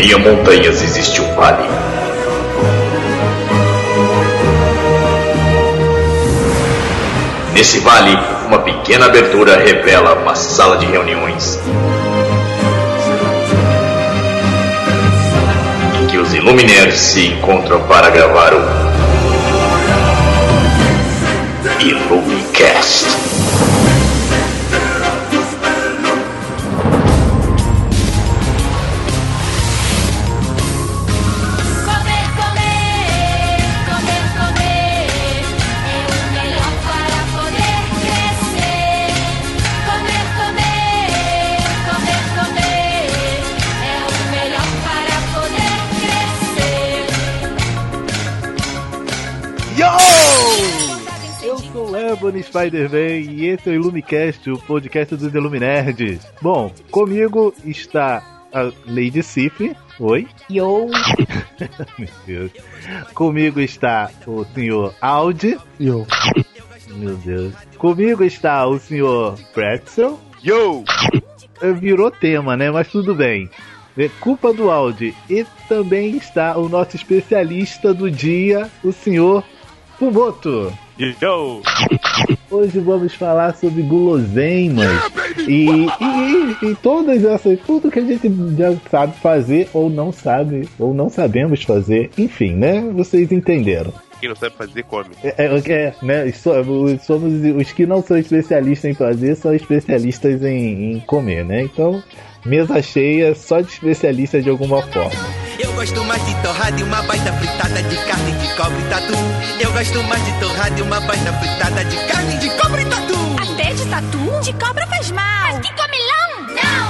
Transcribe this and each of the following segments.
meio a montanhas existe um vale. Nesse vale, uma pequena abertura revela uma sala de reuniões. Em que os Illuminaires se encontram para gravar o Illumicast. Sou o Ebony Spider-Man e esse é o Illumicast, o podcast dos Illuminerds. Bom, comigo está a Lady Sif. Oi. Yo! Meu Deus. Comigo está o senhor Audi. Yo. Meu Deus. Comigo está o senhor Pretzel. Yo! Eh, Virou tema, né? Mas tudo bem. É culpa do Audi. E também está o nosso especialista do dia, o senhor Fumoto. Hoje vamos falar sobre guloseimas e, e, e todas essas, tudo que a gente já sabe fazer ou não sabe, ou não sabemos fazer, enfim, né? Vocês entenderam. Quem não sabe fazer, come. É, é, é, né? so- os- Somos os que não são especialistas em fazer, são especialistas em, em comer, né? Então, mesa cheia só de especialistas de alguma forma. Eu gosto mais de torrada e uma baita fritada de carne de cobre tatu. Eu gosto mais de torrada e uma baita fritada de carne de cobre tatu. Até de tatu? De cobra faz mal. Mas que comilão? Não,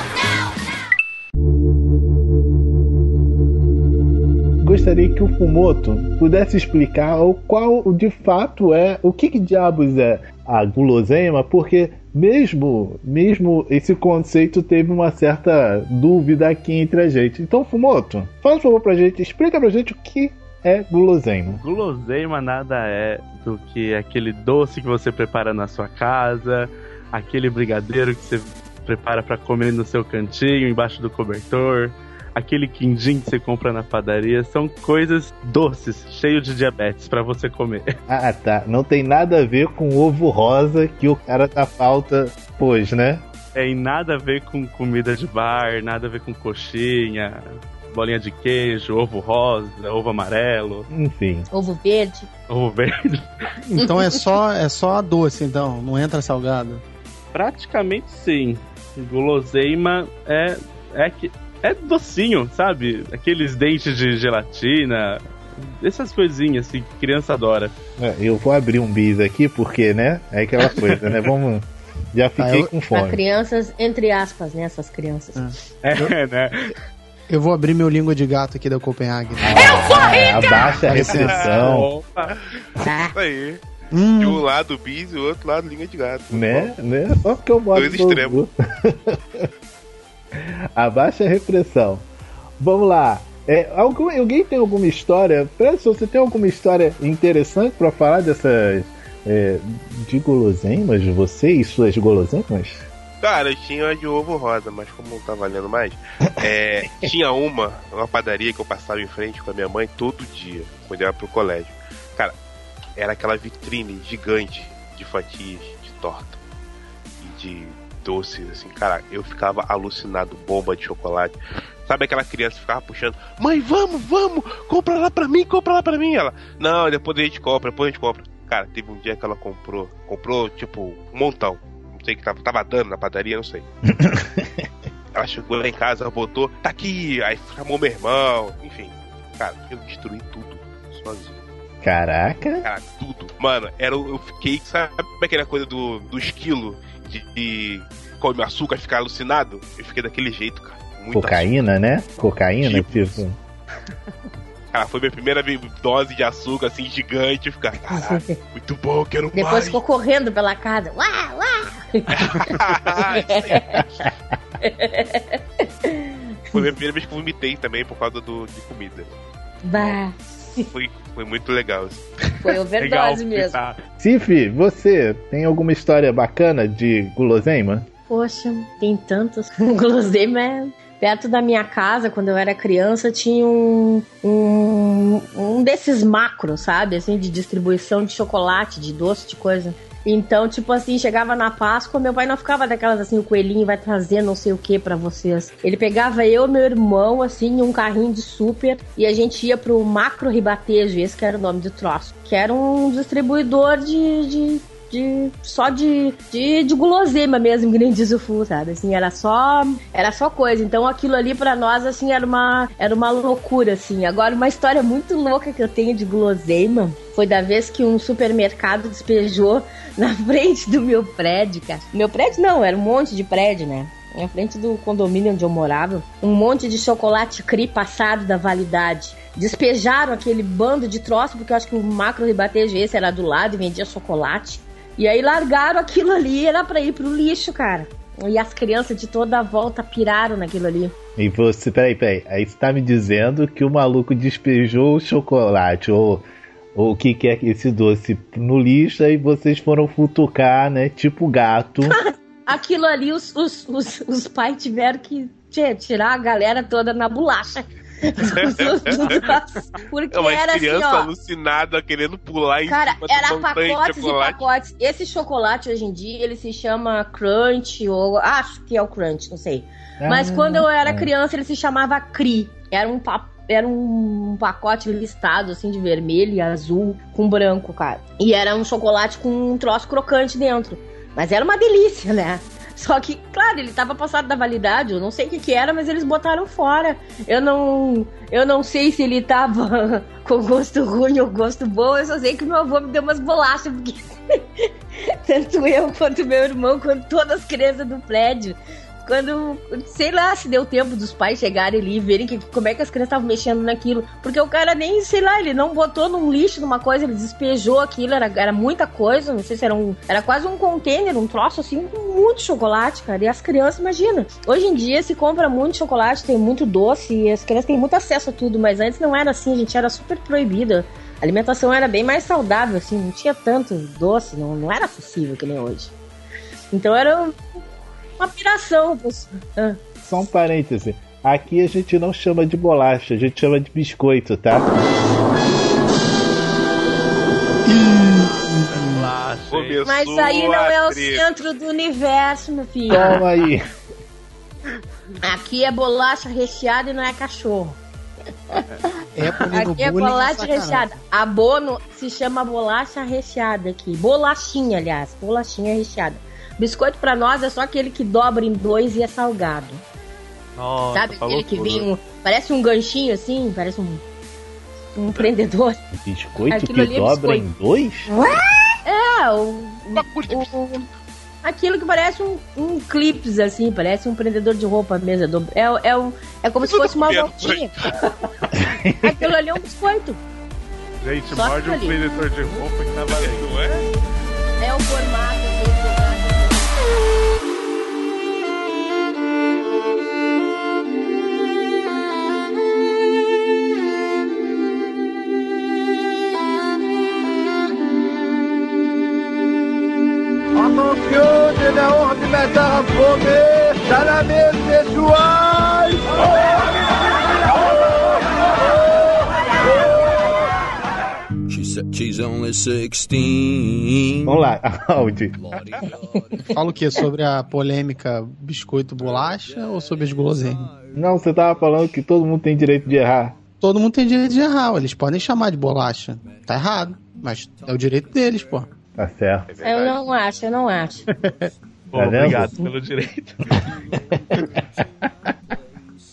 não. gostaria que o Fumoto pudesse explicar o qual de fato é, o que, que diabos é a guloseima, porque mesmo mesmo esse conceito teve uma certa dúvida aqui entre a gente. Então, Fumoto, faz um favor pra gente, explica pra gente o que é guloseima. Guloseima nada é do que aquele doce que você prepara na sua casa, aquele brigadeiro que você prepara pra comer no seu cantinho, embaixo do cobertor, aquele quindim que você compra na padaria. São coisas doces, cheio de diabetes pra você comer. Ah, tá. Não tem nada a ver com o ovo rosa que o cara da falta pôs, né? É, e nada a ver com comida de bar, nada a ver com coxinha, bolinha de queijo, ovo rosa, ovo amarelo, Enfim. Ovo verde. ovo verde. Então é só é só a doce, então, não entra salgado. Praticamente sim. Guloseima é é que é docinho, sabe? Aqueles dentes de gelatina, essas coisinhas assim que criança adora. É, Eu vou abrir um bis aqui porque, né? É aquela coisa, né? Vamos. Já fiquei Ah, eu- com Pra fome. crianças, entre aspas, né? Essas crianças. É, né? Eu vou abrir meu língua de gato aqui da Copenhague. Ah, abaixa a repressão, Opa. Tá? Isso aí. De Hum, um lado bis e o outro lado língua de gato. né? né? Só porque eu boto Dois extremos. Abaixa a repressão. Vamos lá. É, algum, alguém tem alguma história? Professor, você tem alguma história interessante pra falar dessas. É, de guloseimas? Você e suas guloseimas? Cara, eu tinha uma de ovo rosa, mas como não tá valendo mais, é, tinha uma, uma padaria que eu passava em frente com a minha mãe todo dia, quando eu ia pro colégio. Cara, era aquela vitrine gigante de fatias de torta e de doces, assim, cara, eu ficava alucinado, bomba de chocolate. Sabe aquela criança que ficava puxando, mãe, vamos, vamos, compra lá pra mim, compra lá pra mim. Ela, não, depois a gente compra, depois a gente compra. Cara, teve um dia que ela comprou, comprou, tipo, um montão. Não sei o que tava, tava dando na padaria, não sei. ela chegou lá em casa, botou, tá aqui, aí chamou meu irmão, enfim. Cara, eu destruí tudo sozinho. Caraca! Cara, tudo. Mano, era, o- eu fiquei, sabe aquela coisa do, do esquilo de, de come açúcar e ficar alucinado? Eu fiquei daquele jeito, cara. Muito Cocaína, né? Cocaína, Tipo. tipo. Cara, foi minha primeira dose de açúcar, assim, gigante. Eu ficar, caraca, muito bom, quero Depois mais. ficou correndo pela casa. Uau, uau! foi a minha primeira vez que eu vomitei também por causa do, de comida. Bah, Foi, foi muito legal. foi overdose mesmo. tá. Cif, você tem alguma história bacana de guloseima? Poxa, tem tantos. Guloseima é perto da minha casa, quando eu era criança, tinha um, um, um desses macros, sabe? Assim, de distribuição de chocolate, de doce, de coisa. Então, tipo assim, chegava na Páscoa, meu pai não ficava daquelas assim, o coelhinho vai trazer não sei o que para vocês. Ele pegava eu meu irmão, assim, em um carrinho de super, e a gente ia pro Macro Ribatejo, esse que era o nome do troço, que era um distribuidor de, de de só de, de, de guloseima mesmo, que nem diz o Fu, sabe? Assim, era só era só coisa. Então aquilo ali para nós assim era uma era uma loucura assim. Agora uma história muito louca que eu tenho de guloseima foi da vez que um supermercado despejou na frente do meu prédio, cara. Meu prédio não, era um monte de prédio, né? Na frente do condomínio onde eu morava, um monte de chocolate cri passado da validade. Despejaram aquele bando de troço, porque eu acho que o macro rebatejo esse era do lado e vendia chocolate. E aí largaram aquilo ali, era pra ir pro lixo, cara. E as crianças de toda a volta piraram naquilo ali. E você, peraí, peraí. Aí você tá me dizendo que o maluco despejou o chocolate, ou, ou o que que é esse doce, no lixo, aí vocês foram futucar, né? Tipo gato. aquilo ali, os, os, os, os pais tiveram que tirar a galera toda na bolacha. Porque é uma era criança assim, ó, alucinada querendo pular em cara, cima era pacotes e pacotes. Esse chocolate hoje em dia ele se chama Crunch ou acho que é o Crunch, não sei. Ah, Mas quando eu era é. criança ele se chamava Cri. Era um era um pacote listado, assim, de vermelho e azul com branco, cara. E era um chocolate com um troço crocante dentro. Mas era uma delícia, né? Só que, claro, ele tava passado da validade, eu não sei o que, que era, mas eles botaram fora. Eu não, eu não sei se ele tava com gosto ruim ou gosto bom, eu só sei que meu avô me deu umas bolachas, porque tanto eu quanto meu irmão, quanto todas as crianças do prédio, quando, sei lá, se deu tempo dos pais chegarem ali e verem que, como é que as crianças estavam mexendo naquilo. Porque o cara nem, sei lá, ele não botou num lixo, numa coisa, ele despejou aquilo, era, era muita coisa, não sei se era um. Era quase um container, um troço assim, com muito chocolate, cara. E as crianças, imagina. Hoje em dia se compra muito chocolate, tem muito doce, e as crianças têm muito acesso a tudo, mas antes não era assim, a gente era super proibida. A alimentação era bem mais saudável, assim, não tinha tanto doce, não, não era acessível que nem hoje. Então era uma piração. Ah. Só um parêntese. Aqui a gente não chama de bolacha, a gente chama de biscoito, tá? Mas aí não é o centro do universo, meu filho. Toma aí. Aqui é bolacha recheada e não é cachorro. É aqui é bolacha recheada. A Bono se chama bolacha recheada aqui. Bolachinha, aliás. Bolachinha recheada. Biscoito para nós é só aquele que dobra em dois e é salgado. Nossa, Sabe aquele que vem um, parece um ganchinho assim, parece um um prendedor. Biscoito Aquilo que é dobra biscoito. em dois? É, o, o, o, aquilo que parece um, um clips assim, parece um prendedor de roupa mesmo. É, é, é, é como se fosse uma voltinha. aquilo ali é um biscoito. Gente, morde um prendedor de roupa que tá valendo, é? É o formato. Na honra de começar a comer, tá na mesa, pessoal! She's only 16. Vamos lá, Audi. Fala o que? Sobre a polêmica biscoito bolacha ou sobre as guloseimas? Não, você tava falando que todo mundo tem direito de errar. Todo mundo tem direito de errar, eles podem chamar de bolacha. Tá errado, mas é o direito deles, pô. Tá certo. eu não acho, eu não acho. Pô, obrigado pelo direito.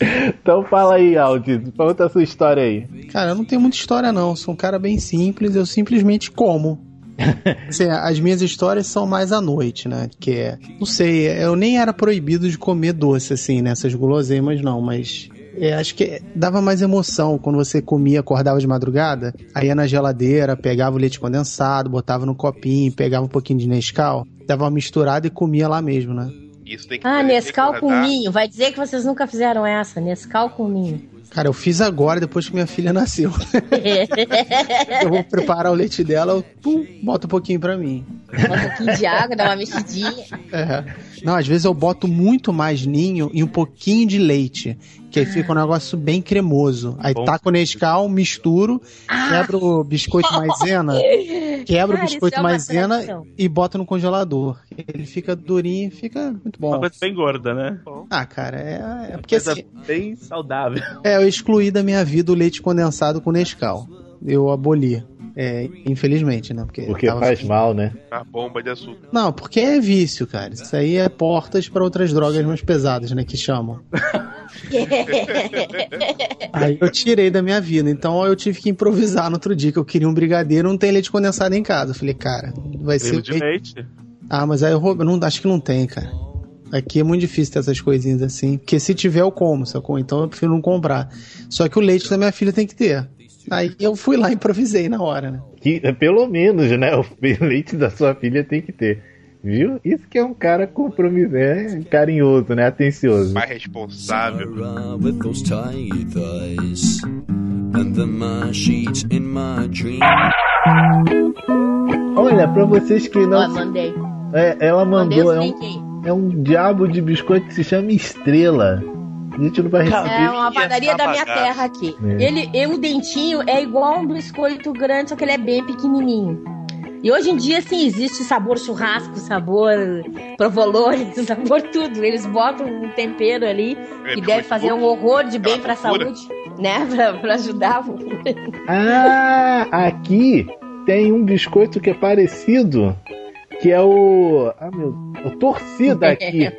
então fala aí, Aldi, conta a sua história aí. Cara, eu não tenho muita história não, sou um cara bem simples, eu simplesmente como. assim, as minhas histórias são mais à noite, né? Que é, não sei, eu nem era proibido de comer doce assim, nessas guloseimas não, mas é, acho que dava mais emoção quando você comia, acordava de madrugada, aí ia na geladeira, pegava o leite condensado, botava no copinho, pegava um pouquinho de Nescau, dava uma misturada e comia lá mesmo, né? ah, Nescau com ninho. Vai dizer que vocês nunca fizeram essa, Nescau com ninho. Cara, eu fiz agora, depois que minha filha nasceu. eu vou preparar o leite dela, eu pum, boto um pouquinho pra mim. Bota um pouquinho de água, dá uma mexidinha. É. Não, às vezes eu boto muito mais ninho e um pouquinho de leite. Que aí fica um negócio bem cremoso. Aí Bom. taco Nescau, misturo, quebra o biscoito maisena, quebra Cara, o biscoito é uma maisena tradição. e bota no congelador. Ele fica durinho, fica muito Uma bom. coisa bem gorda, né? Ah, cara, é, é porque Coisa assim, bem saudável. é, eu excluí da minha vida o leite condensado com Nescau. Eu aboli. É, infelizmente, né? Porque, Porque tava- faz mal, né? A bomba de açúcar. Não, porque é vício, cara. Isso aí é portas para outras drogas mais pesadas, né? Que chamam. Aí eu tirei da minha vida. Então eu tive que improvisar no outro dia, que eu queria um brigadeiro, não tem leite condensado em casa. Eu falei, cara, vai ser. Creme de leite. Ah, mas aí eu roubei. Não, acho que não tem, cara. Aqui é muito difícil ter essas coisinhas assim. Porque se tiver, eu como, sacou? Então eu prefiro não comprar. Só que o leite da minha filha tem que ter. Aí eu fui lá e improvisei na hora, né? Que, pelo menos, né? O leite da sua filha tem que ter. Viu? Isso que é um cara compromisso, é carinhoso, né? Atencioso. Mais responsável. Olha, pra vocês que não. mandei. É, ela Mandei mandou, o é um, é um diabo de biscoito que se chama Estrela. A gente não vai receber. É uma padaria da minha terra aqui. É. Ele, e o dentinho é igual um biscoito grande, só que ele é bem pequenininho. E hoje em dia, sim, existe sabor churrasco, sabor provolone, sabor tudo. Eles botam um tempero ali É, que deve fazer um horror de bem pra Aquela saúde, né? Pra, pra ajudar. Ah, aqui tem um biscoito que é parecido, que é o. Ah, meu. O torcida aqui.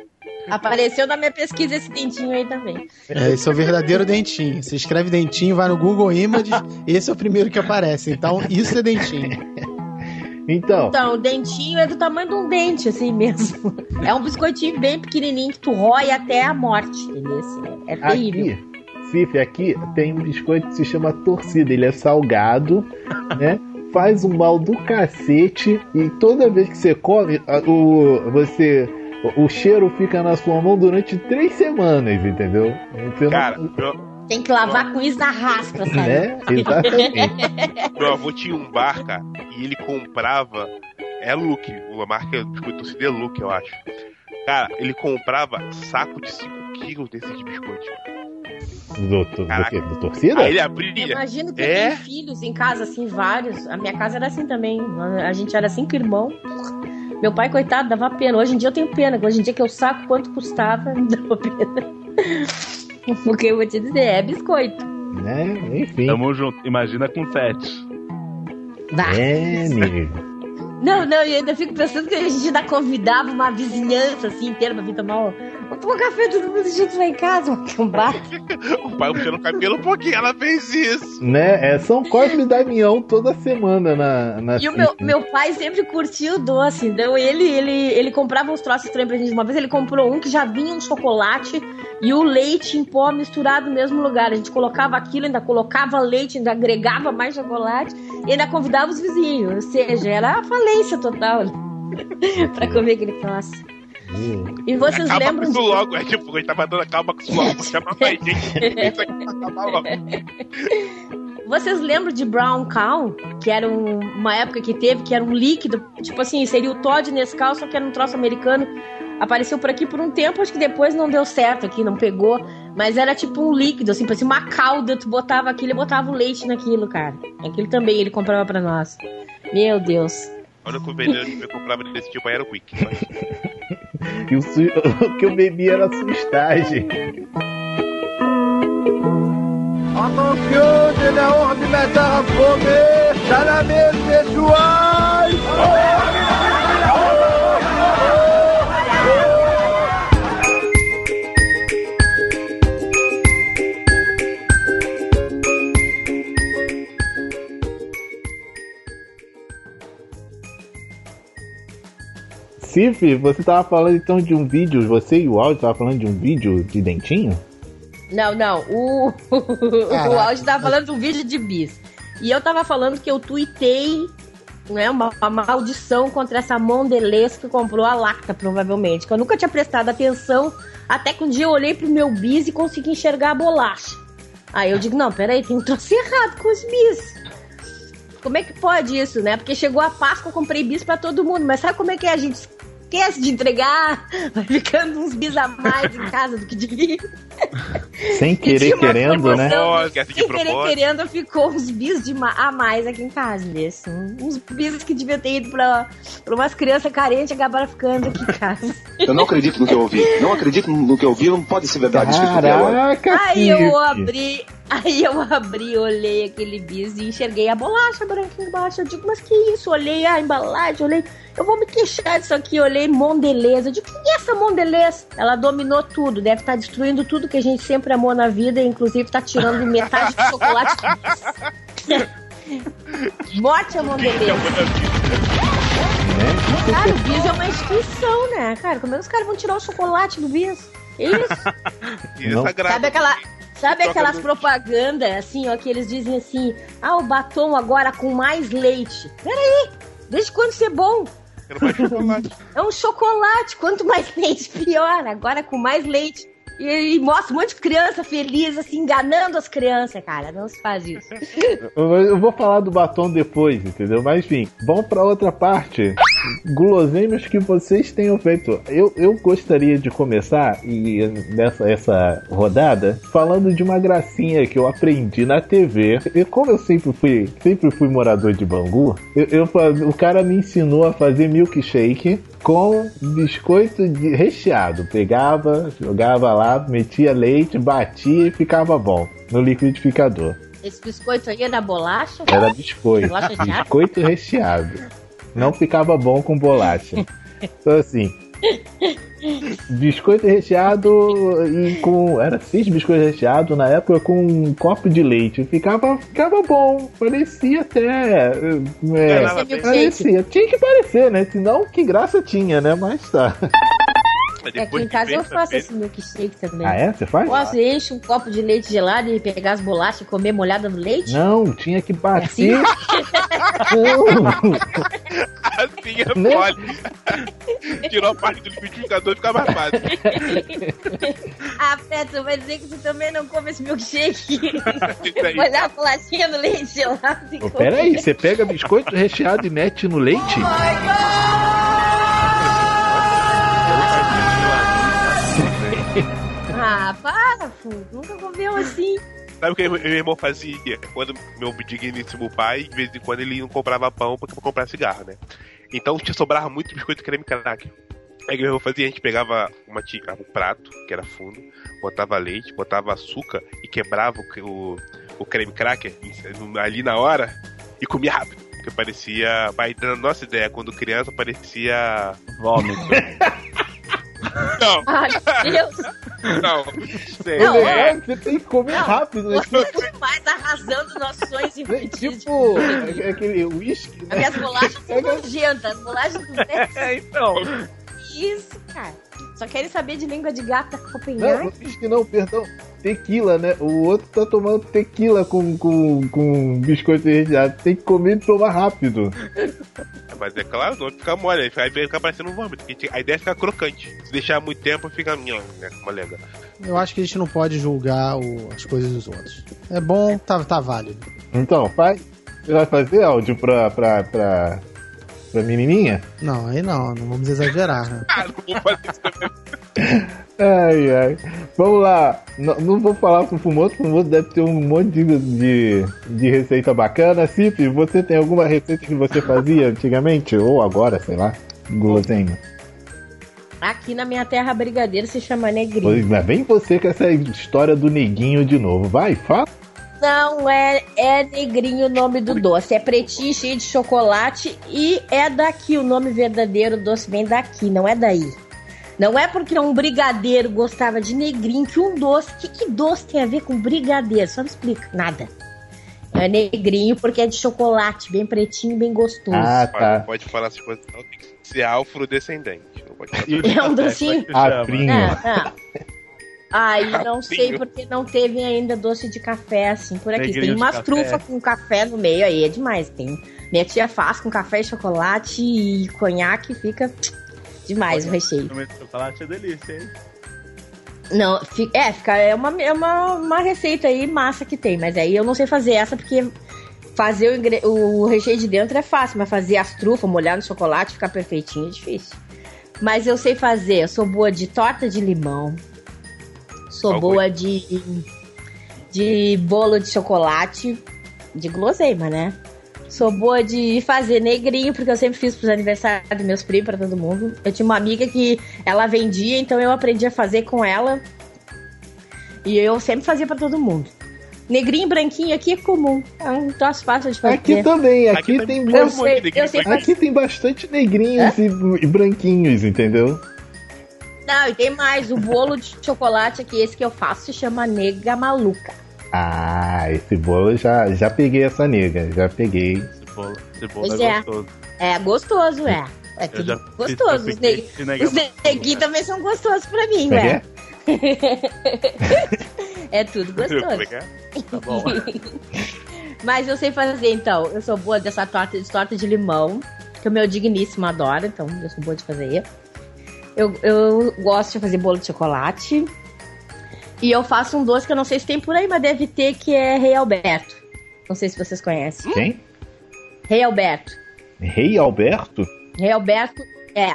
Apareceu na minha pesquisa esse dentinho aí também. É, esse é o verdadeiro dentinho. Você escreve dentinho, vai no Google Images, esse é o primeiro que aparece. Então, isso é dentinho. Então, Então, o dentinho é do tamanho de um dente, assim mesmo. É um biscoitinho bem pequenininho que tu rói até a morte, entendeu? Assim, É terrível. aqui, Cif, aqui tem um biscoito que se chama torcida. Ele é salgado, né? Faz um mal do cacete e toda vez que você come, o, você, o, o cheiro fica na sua mão durante três semanas, entendeu? Você não- Cara, meu, Tem que lavar com isso na raspa, sabe? né? Exatamente. meu avô tinha um bar, cara, e ele comprava. É Luke, a marca biscoito torcida é Luke, eu acho. Cara, ele comprava saco de 5 quilos desses biscoitos. Do, do, do? Do torcida? Aí ele Eu abria. imagino que É? tem filhos em casa, assim, vários. A minha casa era assim também. A gente era cinco irmãos. Meu pai, coitado, dava pena. Hoje em dia eu tenho pena. Hoje em dia que eu saco quanto custava, me dava pena. Porque eu vou te dizer, é biscoito. Né? Enfim. Tamo junto. Imagina com sete. Bah. É, amigo. Não, não, e ainda fico pensando que a gente ainda convidava uma vizinhança assim inteira pra vir tomar um. Vamos tomar café todo mundo junto lá em casa, um bar. O pai puxando o cabelo, por que ela fez isso? Né? É São Cosme e Damião toda semana na, na E o meu, meu pai sempre curtiu doce, então ele, ele, ele comprava uns troços estranhos pra gente. Uma vez ele comprou um que já vinha um chocolate e o leite em pó misturado no mesmo lugar. A gente colocava aquilo, ainda colocava leite, ainda agregava mais chocolate e ainda convidava os vizinhos. Ou seja, era a falência total pra comer aquele troço. E vocês acaba lembram com isso de... logo. É tipo, gente tava dando acaba com isso logo. Vou chamar mais gente. Isso aqui vai acabar logo. Vocês lembram de Brown Cow? Que era um- uma época que teve, que era um líquido, tipo assim, seria o Todd Nescau, só que era um troço americano. Apareceu por aqui por um tempo, acho que depois não deu certo aqui, não pegou. Mas era tipo um líquido, assim, parecia uma calda, tu botava aquilo e botava o leite naquilo, cara. Aquilo também ele comprava pra nós. Meu Deus. Olha o que o veneno que eu comprava desse tipo aí era o Quick. E o, su- o que eu bebi era sustagem. Attention, de la horde matar fome, tá na Cif, você tava falando então de um vídeo, você e o áudio tava falando de um vídeo de dentinho? Não, não. O, o Caraca. áudio tava falando de um vídeo de bis. E eu tava falando que eu tuitei né, uma, uma maldição contra essa Mondelez que comprou a Lacta, provavelmente. Que eu nunca tinha prestado atenção, até que um dia eu olhei pro meu bis e consegui enxergar a bolacha. Aí eu digo, não, peraí, tem um troço errado com os bis. como é que pode isso, né? Porque chegou a Páscoa, eu comprei bis pra todo mundo, mas sabe como é que é? A gente esquece de entregar, vai ficando uns bis a mais em casa do que devia. Sem querer querendo, né? Sem querer querendo, ficou uns bis de ma- a mais aqui em casa, desse. Uns bis que devia ter ido pra, pra umas crianças carentes, acabaram ficando aqui em casa. Eu não acredito no que eu ouvi. Não acredito no que eu ouvi, não pode ser verdade isso que eu escutei agora. Caraca, Aí eu abri, aí eu abri, olhei aquele bis e enxerguei a bolacha branquinha embaixo. Eu digo, mas que isso? Olhei a embalagem, olhei, eu vou me queixar disso aqui. Olhei Mondelez. Eu digo, o que é essa Mondelez? Ela dominou tudo, deve estar destruindo tudo que a gente sempre amou na vida, inclusive tá tirando metade do chocolate. Morte a Mondelez. Cara, o Bis é uma instituição, né? Cara, como é que os caras vão tirar o chocolate do Bis? É Isso. Não. Sabe aquela. Sabe aquelas propagandas, assim, ó, que eles dizem assim, ah, o batom agora com mais leite. Peraí, desde quando ser bom? É um chocolate, quanto mais leite, pior. Agora com mais leite. E, e mostra um monte de criança feliz, assim, enganando as crianças, cara. Não se faz isso. Eu eu vou falar do batom depois, entendeu? Mas enfim, vamos pra outra parte. Guloseimas que vocês tenham feito. Eu, eu gostaria de começar e nessa essa rodada falando de uma gracinha que eu aprendi na TV. E como eu sempre fui, sempre fui morador de Bangu, eu, eu o cara me ensinou a fazer milkshake com biscoito de recheado. Pegava, jogava lá, metia leite, batia e ficava bom no liquidificador. Esse biscoito aí é da bolacha? Era biscoito. Bolacha biscoito recheado. Não ficava bom com bolacha. Então assim. Biscoito recheado e com. Era seis biscoitos recheados na época com um copo de leite. Ficava, ficava bom. Parecia até. É, Parecia. Tinha que parecer, né? Senão que graça tinha, né? Mas tá. É aqui em casa eu faço esse milkshake também. Ah, é? Você faz? Posso enche um copo de leite gelado e pegar as bolachas e comer molhada no leite? Não, tinha que É bater. assim? Não. Assim é Né? mole. Tirou a parte do liquidificador e fica mais fácil. ah, Petro, vai dizer que você também não come esse milkshake? Molhar a bolachinha no leite gelado e Pô, comer. Peraí, você pega biscoito recheado e mete no leite? Ah, para, Fu. Nunca comeu assim. Sabe o que meu irmão fazia? Quando meu digníssimo pai, de vez em quando ele não comprava pão pra pra comprar cigarro, né? Então tinha sobrava muito biscoito creme cracker. Aí o que meu irmão fazia? A gente pegava uma ti- um prato, que era fundo, botava leite, botava açúcar e quebrava o, o, o creme cracker ali na hora e comia rápido. Porque parecia. Mas na nossa ideia, quando criança, parecia. Vômito. Não, Ai, meu Deus. Não. Sei, Não, é, É, você tem que comer rápido, né? Você é demais arrasando nossos sonhos infantis. Tipo, é- aquele whisky, As né? minhas bolachas são nojentas. As bolachas do. É, então. Isso, cara. Só querem saber de língua de gato da Não, Copenhague? whisky não, perdão. Tequila, né? O outro tá tomando tequila com, com, com biscoito recheado. Tem que comer e tomar rápido. Mas é claro, não fica mole, aí vai ficar parecendo um vômito. A ideia é ficar crocante. Se deixar muito tempo, fica né, molega. Eu acho que a gente não pode julgar o- as coisas dos outros. É bom, tá, tá válido. Então, faz. Você vai fazer áudio pra, pra, pra, pra menininha? Não, aí não, não vamos exagerar, né? Ah, não vou fazer isso também. Ai, ai. Vamos lá. Não, não vou falar pro Fumoto. O Fumoto deve ter um monte de, de, de receita bacana. Cip, você tem alguma receita que você fazia antigamente? Ou agora, sei lá? Guloseima. Aqui na minha terra, brigadeiro se chama negrinho. Mas vem você com essa história do neguinho de novo. Vai, fala. Não é, é negrinho o nome do doce. É pretinho, cheio de chocolate e é daqui. O nome verdadeiro do doce vem daqui, não é daí. Não é porque um brigadeiro gostava de negrinho que um doce. Que, que doce tem a ver com brigadeiro? Só me explica. Nada. É negrinho porque é de chocolate, bem pretinho, bem gostoso. Ah, tá. Não pode falar essas coisas, não. Tem que ser afrodescendente. Não pode falar. É um docinho. Afrinho. É, é. Aí não sei porque não teve ainda doce de café assim por aqui. Negrinho Tem de umas trufas com café no meio aí, é demais. Tem. Minha tia faz com café e chocolate e conhaque, fica demais o recheio. Comer chocolate é delícia, hein? Não, é, fica, é, uma, é uma, uma receita aí massa que tem, mas aí eu não sei fazer essa porque fazer o, ingre... o recheio de dentro é fácil, mas fazer as trufas, molhar no chocolate, ficar perfeitinho é difícil. Mas eu sei fazer, eu sou boa de torta de limão. Sou Qual boa de de bolo de chocolate, de guloseima, né? Sou boa de fazer negrinho, porque eu sempre fiz pros aniversários dos meus primos, pra todo mundo. Eu tinha uma amiga que ela vendia, então eu aprendi a fazer com ela. E eu sempre fazia pra todo mundo. Negrinho e branquinho aqui é comum. É um troço fácil de fazer. Aqui também, aqui, Aqui tem, negrinho e fazer. aqui tem bastante negrinhos e, e branquinhos, entendeu? Não, e tem mais. O bolo de chocolate aqui, esse que eu faço, se chama Nega Maluca. Ah, esse bolo já, já peguei essa nega, já peguei. Esse bolo, esse bolo Pois é, é. gostoso. É gostoso, é. É tudo gostoso. Os, neg... nega Os neguinhos também são gostosos pra mim, é ué. é? É tudo gostoso. Pegar? Tá bom. Mas eu sei fazer, então. Eu sou boa dessa torta de torta de limão, que o meu digníssimo adora, então eu sou boa de fazer. Eu, eu gosto de fazer bolo de chocolate. E eu faço um doce que eu não sei se tem por aí, mas deve ter, que é Rei Alberto. Não sei se vocês conhecem. Quem? Rei Alberto. Rei Alberto? Rei Alberto é.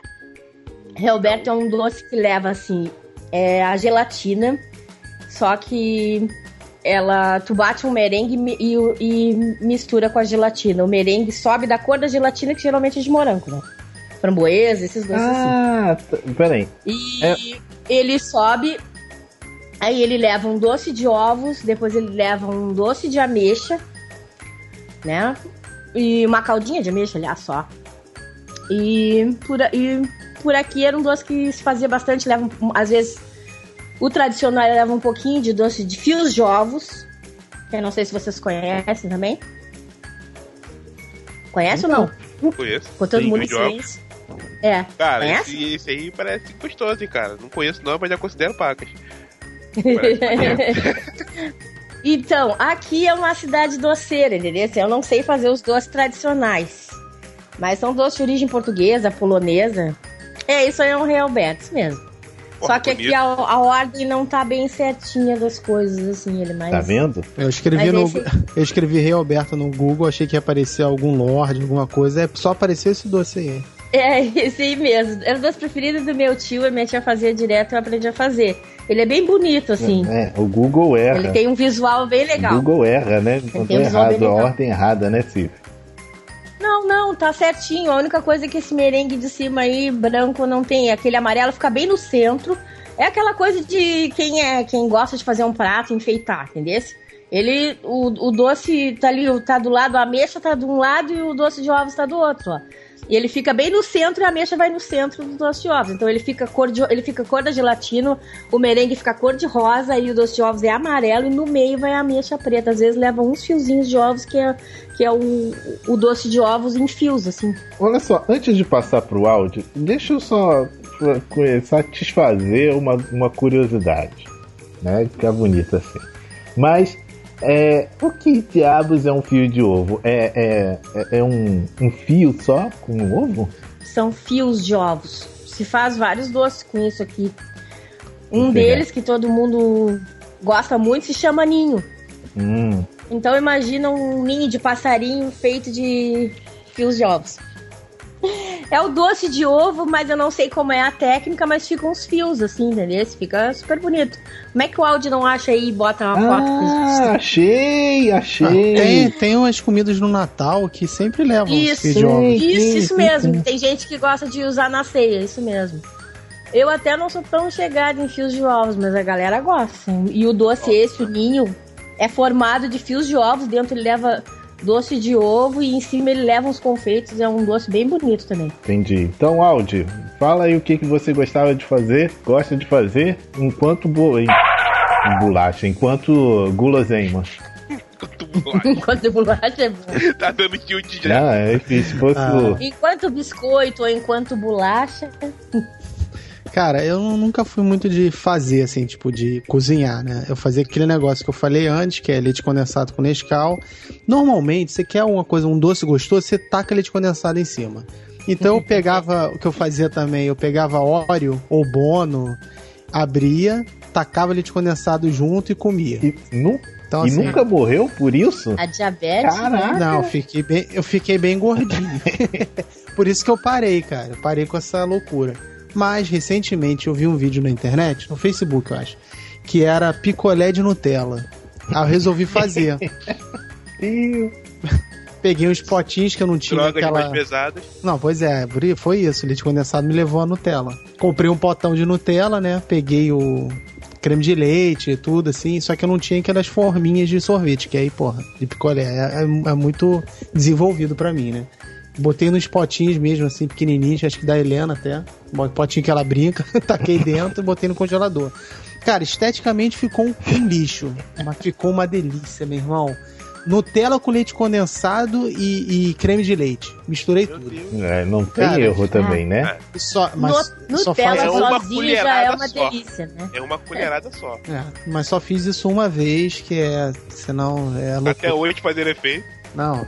Rei Alberto é um doce que leva assim é a gelatina, só que ela tu bate um merengue e, o- e mistura com a gelatina. O merengue sobe da cor da gelatina que geralmente é de morango, né? Framboesa, esses doces assim. Ah, t- peraí. E É. ele sobe, aí ele leva um doce de ovos, depois ele leva um doce de ameixa, né? E uma caldinha de ameixa, aliás, só. E por, e por aqui era um doce que se fazia bastante, leva às vezes o tradicional leva um pouquinho de doce de fios de ovos. Que eu não sei se vocês conhecem também. Conhece ou não? Conheço. Com todo Sim, mundo ovos. É. Cara, esse, esse aí parece gostoso, hein, cara. Não conheço não, mas já considero pacas. então, aqui é uma cidade doceira, entendeu? Assim, Eu não sei fazer os doces tradicionais. Mas são doces de origem portuguesa, polonesa. É, isso aí é um Real Betis mesmo. Pô, Só que bonito. aqui a, a ordem não tá bem certinha das coisas, assim, ele mais. Tá vendo? Eu escrevi, no, esse- eu escrevi Rei Alberto no Google, achei que ia aparecer algum Lorde, alguma coisa. É só apareceu esse doce aí. É, esse aí mesmo. É o doce preferido do meu tio, a minha tia fazia direto, eu aprendi a fazer. Ele é bem bonito, assim. É, o Google erra. Ele tem um visual bem O legal. Google erra, né? Não tem um errado, a ordem errada, né, Cif? Não, não, tá certinho. A única coisa é que esse merengue de cima aí, branco, não tem. Aquele amarelo fica bem no centro. É aquela coisa de quem é quem gosta de fazer um prato, enfeitar, entendeu? Ele, o, o doce tá ali, tá do lado, a ameixa tá de um lado e o doce de ovos tá do outro, ó. E ele fica bem no centro e a ameixa vai no centro do doce de ovos. Então ele fica cor de, ele fica cor da gelatina, o merengue fica cor de rosa e o doce de ovos é amarelo e no meio vai a ameixa preta. Às vezes leva uns fiozinhos de ovos que é, que é o, o doce de ovos em fios, assim. Olha só, antes de passar pro áudio, deixa eu só satisfazer uma, uma curiosidade, né? Ficar bonito assim. Mas, é, o que diabos é um fio de ovo? É, é, é, é um, um fio só com um ovo? São fios de ovos. Se faz vários doces com isso aqui. Um Entendi. deles que todo mundo gosta muito se chama ninho. Hum, Então imagina um ninho de passarinho feito de fios de ovos. É o doce de ovo, mas eu não sei como é a técnica, mas ficam uns fios assim, entendeu? Fica super bonito. Como é que o áudio não acha aí e bota uma foto? Ah, achei, Ah, achei. tem, tem umas comidas no Natal que sempre levam Isso, fio de ovos. isso, sim, isso sim, mesmo. sim. Tem gente que gosta de usar na ceia, isso mesmo. Eu até não sou tão chegada em fios de ovos, mas a galera gosta. E o doce esse, o ninho, é formado de fios de ovos. Dentro ele leva doce de ovo e em cima ele leva uns confeitos. É um doce bem bonito também. Entendi. Então, Audi, fala aí o que, que você gostava de fazer, gosta de fazer, enquanto bo... bolacha, enquanto guloseima. Enquanto bolacha é bom. tá dando tilt já. Não, é fosse Ah. Enquanto biscoito ou enquanto bolacha. Cara, eu nunca fui muito de fazer, assim, tipo, de cozinhar, né? Eu fazia aquele negócio que eu falei antes, que é leite condensado com Nescau. Normalmente, você quer uma coisa, um doce gostoso, você taca leite condensado em cima. Então eu pegava, o que eu fazia também, eu pegava óleo ou bono, abria, tacava leite condensado junto e comia. E, não, Então, e assim, nunca morreu por isso? A diabetes. Caraca. Não, eu fiquei bem, eu fiquei bem gordinho. Por isso que eu parei, cara. Eu parei com essa loucura. Mas recentemente eu vi um vídeo na internet, no Facebook, eu acho, que era picolé de Nutella. Aí eu resolvi fazer. Peguei uns potinhos que eu não tinha Drogas aquela. mais pesadas. Não, pois é, foi isso. O leite condensado me levou a Nutella. Comprei um potão de Nutella, né? Peguei o creme de leite e tudo, assim. Só que eu não tinha aquelas forminhas de sorvete, que aí, porra, de picolé. É, é- é muito desenvolvido pra mim, né? Botei nos potinhos mesmo, assim, pequenininhos, acho que da Helena até. Um potinho que ela brinca, taquei dentro e botei no congelador. Cara, esteticamente ficou um, um lixo, mas ficou uma delícia, meu irmão. Nutella com leite condensado e, e creme de leite. Misturei tudo. É, não tem Cara, erro também, né? Só, mas No- só Nutella faz- É uma sozinho já é uma só. delícia, né? É uma colherada só. É, mas só fiz isso uma vez, que é. Senão é loucura. Até hoje fazer efeito. Não,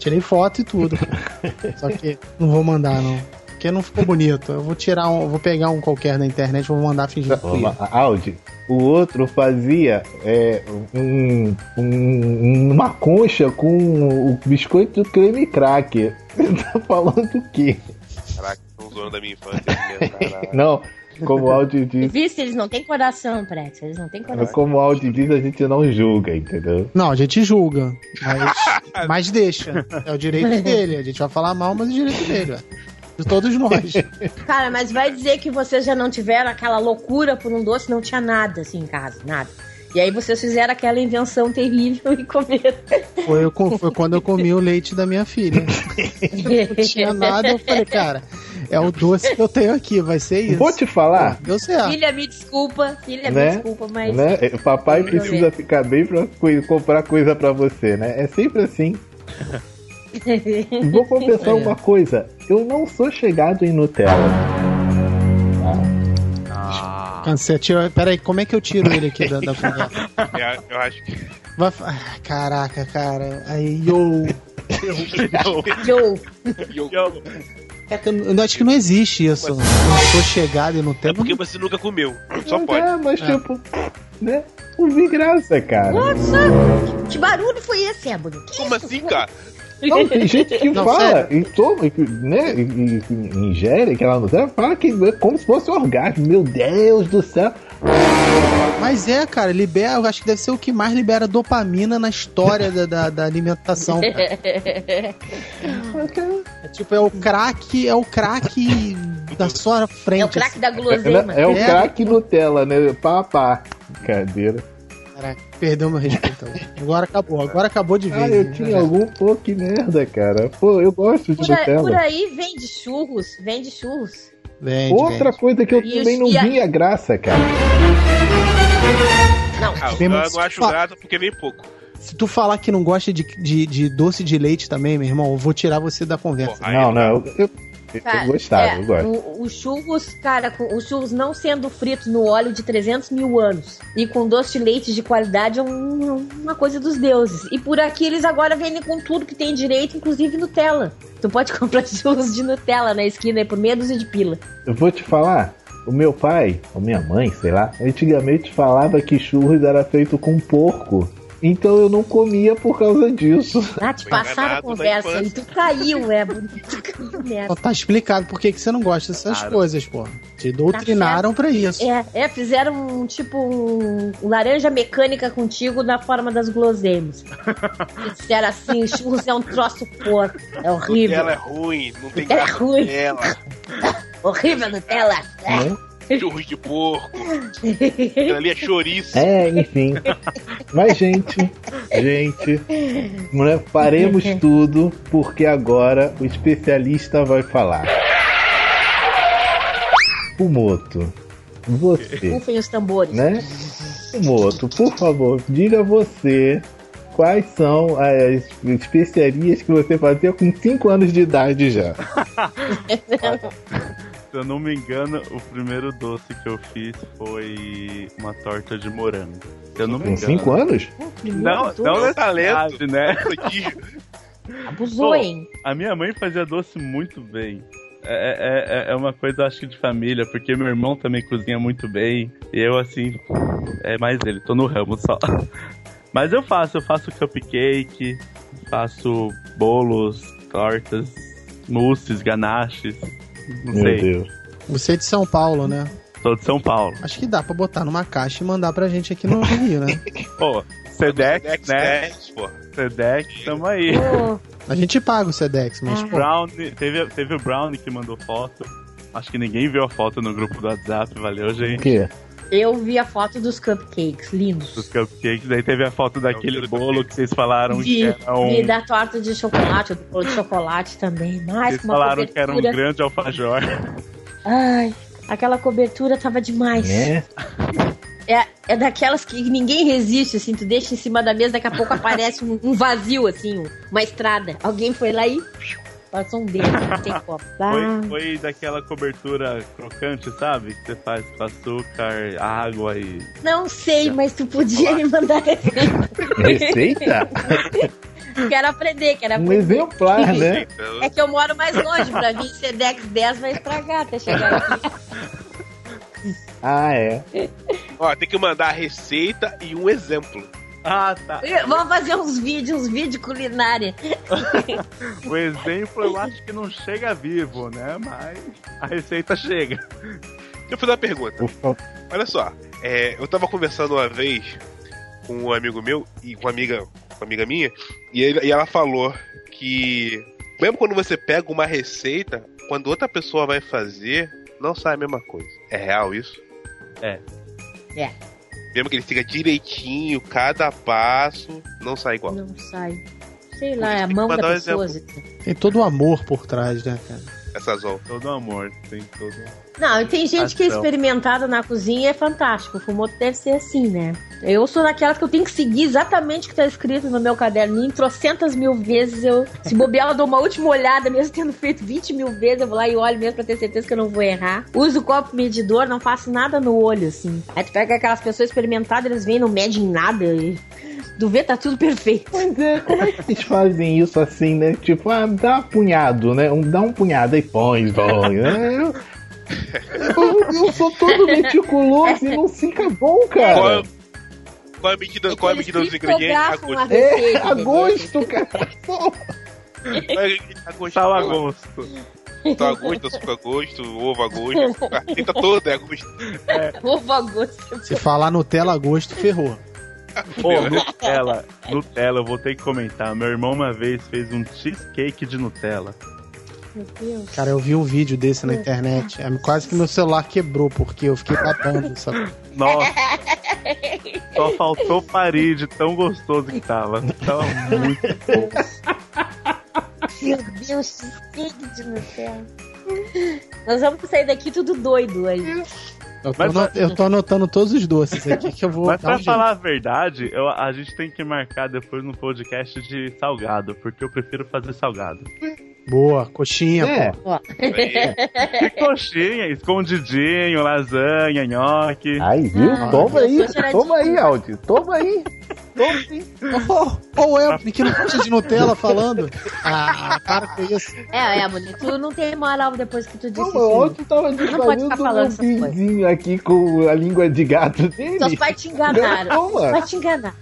tirei foto e tudo. Só que não vou mandar, não. Porque não ficou bonito. Eu vou tirar um. Vou pegar um qualquer na internet vou mandar fingir que fui. Audi, o outro fazia é, um, um- uma concha com o biscoito do creme cracker. Você tá falando o quê? Caraca, estão zoando da minha infância. mesmo, caralho. Não, como o Audi diz, Vice, eles não têm coração, Prex. Eles não têm coração. como o Audi diz, a gente não julga, entendeu? Não, a gente julga. Mas, mas deixa. É o direito dele. A gente vai falar mal, mas é o direito dele, ué. De todos nós. Cara, mas vai dizer que vocês já não tiveram aquela loucura por um doce, não tinha nada assim em casa, nada. E aí vocês fizeram aquela invenção terrível e comeram. Foi, eu foi quando eu comi o leite da minha filha. Não tinha nada, eu falei, cara, é o doce que eu tenho aqui, vai ser isso. Vou te falar, Deu certo. Filha, me desculpa, filha, me né? desculpa, mas. né? Papai Vamos precisa ver. ficar bem pra co- comprar coisa pra você, né? É sempre assim. Vou confessar uma coisa. Eu não sou chegado em Nutella. Cansei, tira, peraí, como é que eu tiro ele aqui da, da conversa? Eu, eu acho que. Ah, caraca, cara. Aí, yo. Joe, É que eu, eu acho que não existe isso. Eu sou chegado e não É porque você nunca comeu. Só Mas pode. É, mas É. tipo, né? Não vi graça, cara. nossa! Que barulho foi esse, Ébano? Como isso? assim, cara? Não, tem gente que Não, fala sério. e toma, e, né? E, e- e ingere aquela Nutella, fala que é como se fosse um orgasmo. Meu Deus do céu. Mas é, cara, libera, eu acho que deve ser o que mais libera dopamina na história da, da, da alimentação. cara. É tipo, é o crack, é o crack da sua frente. É o craque da É, guloseima. é o É. craque Nutella, né? Pá, pá. Cadeira. Caraca, perdeu meu respeito. Agora acabou, agora acabou de vez. Ah, eu né? tinha algum. Pô, que merda, cara. Pô, eu gosto de Por, aí- por Nutella. aí vende churros, vende churros. Vende, Outra vende. coisa que eu E também os- não vi a graça, cara. Não, Ah, eu Bem, não mas- acho graça porque vem pouco. Se tu falar que não gosta de, de, de doce de leite também, meu irmão, eu vou tirar você da conversa. Porra, Não, não não, eu, eu, eu gostava, é, eu gosto. Os churros, cara, os churros não sendo fritos no óleo de 300 mil anos e com doce de leite de qualidade é um- uma coisa dos deuses. E por aqui eles agora vendem com tudo que tem direito, inclusive Nutella. Tu pode comprar churros de Nutella na esquina aí por meia dúzia de pila. Eu vou te falar, o meu pai, ou minha mãe, sei lá, antigamente falava que churros era feito com porco. Então eu não comia por causa disso. Ah, te passaram a conversa e tu caiu, é, tu caiu nessa. Tá explicado por que que você não gosta dessas Claro. coisas, pô. Te doutrinaram pra isso. É, é, fizeram um tipo um, um laranja mecânica contigo na forma das guloseimas. Disseram assim, churros é um troço porco. É horrível. Nutella é ruim, não tem É ruim. Nutella. Horrível Nutella. Né? Churros de porco. Aquilo ali é chouriço. É, enfim. Mas, gente, gente, né, paremos tudo, porque agora o especialista vai falar. Fumoto, você, Ufem os tambores. né? Fumoto, por favor, diga você quais são as especiarias que você fazia com 5 anos de idade já. Se eu não me engano, o primeiro doce que eu fiz foi uma torta de morango. Se eu não me Com engano. 5 anos? Não, não é é talento. né? Abusou, Pô, hein? A minha mãe fazia doce muito bem. É, é, é uma coisa, acho que, de família, porque meu irmão também cozinha muito bem. E eu, assim, é mais ele, tô no ramo só. Mas eu faço, eu faço cupcake, faço bolos, tortas, mousses, ganaches. Não Meu sei. Deus. Você é de São Paulo, né? Sou de São Paulo. Acho que dá pra botar numa caixa e mandar pra gente aqui no Rio, né? Pô, Sedex, Sedex, né? Sedex, pô. Sedex, tamo aí. A gente paga o Sedex, mas. pô, Brownie, teve, teve o Brownie que mandou foto. Acho que ninguém viu a foto no grupo do WhatsApp, valeu, O gente. quê? Eu vi a foto dos cupcakes, lindos. Dos cupcakes, daí teve a foto daquele do bolo que vocês falaram Vi, que era um. vi da torta de chocolate, do bolo de chocolate também. Mais Vocês falaram que era um cobertura. grande alfajor. Ai, aquela cobertura tava demais. É? É, é daquelas que ninguém resiste, assim, tu deixa em cima da mesa, daqui a pouco aparece um, um vazio, assim, um- uma estrada. Alguém foi lá e passou um dedo, não tem como. Ah, Foi, foi daquela cobertura crocante, sabe? Que você faz com açúcar, água e. Não sei, mas tu podia me mandar receita. Receita? Quero aprender, quero Um aprender. exemplar, né? É que eu moro mais longe, pra mim Sedex 10 vai estragar até chegar aqui. Ah, é. Ó, tem que mandar a receita e um exemplo. Ah, tá. Vamos fazer uns vídeos, uns vídeos culinária. O exemplo eu acho que não chega vivo, né? Mas a receita chega. Deixa eu fazer uma pergunta. Ufa. Olha só, é, eu tava conversando uma vez com um amigo meu e com uma amiga, uma amiga minha, e, ele- e ela falou que mesmo quando você pega uma receita, quando outra pessoa vai fazer, não sai a mesma coisa. É real isso? É. É. Mesmo que ele siga direitinho, cada passo, não sai igual. Não sai. Sei lá, é a mão da um pessoa. Tem todo o amor por trás, né, cara? Essa zona. Todo amor, tem todo. Não, e tem gente que é Ação. experimentada na cozinha e é fantástico. O fumoto deve ser assim, né? Eu sou daquelas que eu tenho que seguir exatamente o que tá escrito no meu caderninho. Trocentas mil vezes eu. Se bobear, eu dou uma última olhada, mesmo tendo feito 20 mil vezes, eu vou lá e olho mesmo pra ter certeza que eu não vou errar. Uso o copo medidor, não faço nada no olho, assim. Aí tu pega aquelas pessoas experimentadas, eles vêm, não medem nada e. Do ver, tá tudo perfeito. Pois é, como é que vocês fazem isso assim, né? Tipo, ah, dá um punhado, né? Um, dá um punhado e põe, põe. né? Eu, sou todo meticuloso e não fica bom, Qual, cara. qual é a medida, qual é a medida dos ingredientes? A gosto. É, a gosto, cara. É a gosto? Sal a gosto. Sal a gosto, açúcar a gosto, ovo a gosto. A receita toda é a gosto. Ovo a gosto. Se falar Nutella a gosto, ferrou. Pô, Nutella, Nutella, eu vou ter que comentar. Meu irmão uma vez fez um cheesecake de Nutella. Meu Deus. Cara, eu vi um vídeo desse na internet. É, Quase que meu celular quebrou, porque eu fiquei babando, sabe? Nossa. Só faltou parir de tão gostoso que tava. Tava muito bom. Meu Deus, chegue de Nutella. Nós vamos sair daqui tudo doido aí. Eu tô, Mas- anot- eu tô anotando todos os doces aqui que eu vou. Mas pra um jeito. falar a verdade, eu- a gente tem que marcar depois no podcast de salgado, porque eu prefiro fazer salgado. Boa, coxinha, É, pô. Ó. E coxinha, escondidinho, lasanha, nhoque. aí, viu? Ah, toma aí, toma aí, Aldi. Toma aí. Toma aí. Ô, ô, Elton, que não gosta de Nutella falando. Ah, para com isso. É, é, Moni, tu não tem moral depois que tu disse Não, o isso. Aldi tava Não pode ficar falando um aqui com a língua de gato dele. Seus pais te enganaram. Toma. Vai te enganar.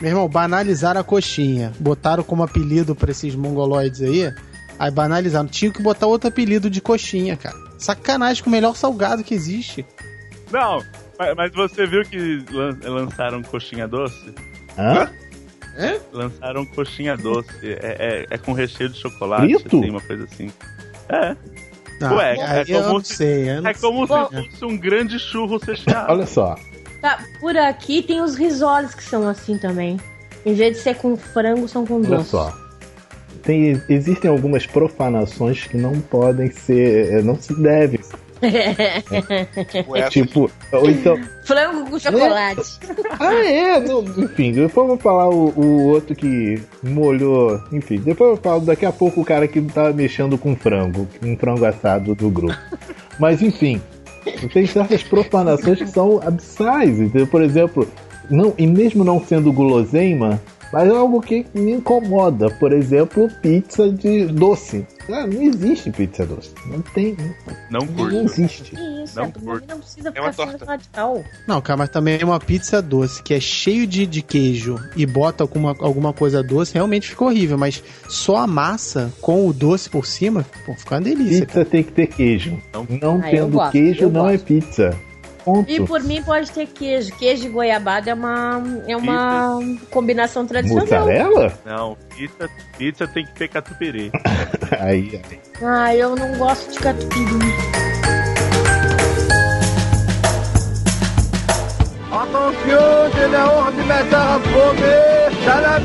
Meu irmão, banalizaram a coxinha. Botaram como apelido pra esses mongoloides aí. Aí banalizaram. Tinha que botar outro apelido de coxinha, cara. Sacanagem com o melhor salgado que existe. Não, mas- você viu que lan- lançaram coxinha doce? Hã? Lançaram coxinha doce. É, é- é com recheio de chocolate, Frito? assim, uma coisa assim. É, Não, Ué, é como não se- sei. é como se fosse um grande churro recheado. Olha só. Tá, por aqui tem os risoles que são assim também. Em vez de ser com frango, são com Olha doce. só. Tem, existem algumas profanações que não podem ser. eh, não se devem. Tipo essa. Tipo, ou então. frango com chocolate. Ah, é! Não, enfim, depois eu vou falar o, o outro que molhou. Enfim, depois eu falo daqui a pouco o cara que tá mexendo com frango, um frango assado do grupo. Mas enfim, tem certas profanações que são abissais, entendeu? Por exemplo, não, e mesmo não sendo guloseima, Mas é algo que me incomoda. Por exemplo, pizza de doce. Ah, não existe pizza doce. Não tem. Não curto. Não existe. Isso, Não é, curto. não precisa É ficar uma sendo torta. radical. Não, cara, mas também é uma pizza doce que é cheio de, de queijo e bota alguma, alguma coisa doce, realmente fica horrível. Mas só a massa com o doce por cima, pô, fica uma delícia. Pizza tem que ter queijo. Não. Não Ah, tendo gosto, queijo, eu não é gosto. pizza. Ponto. E por mim pode ter queijo. Queijo de goiabada é uma, é uma combinação tradicional. Mussarela? Não, pizza, pizza tem que ter catupiry. Aí, aí. Ah, eu não gosto de catupiry. L'heure de mettre à fome. Tá na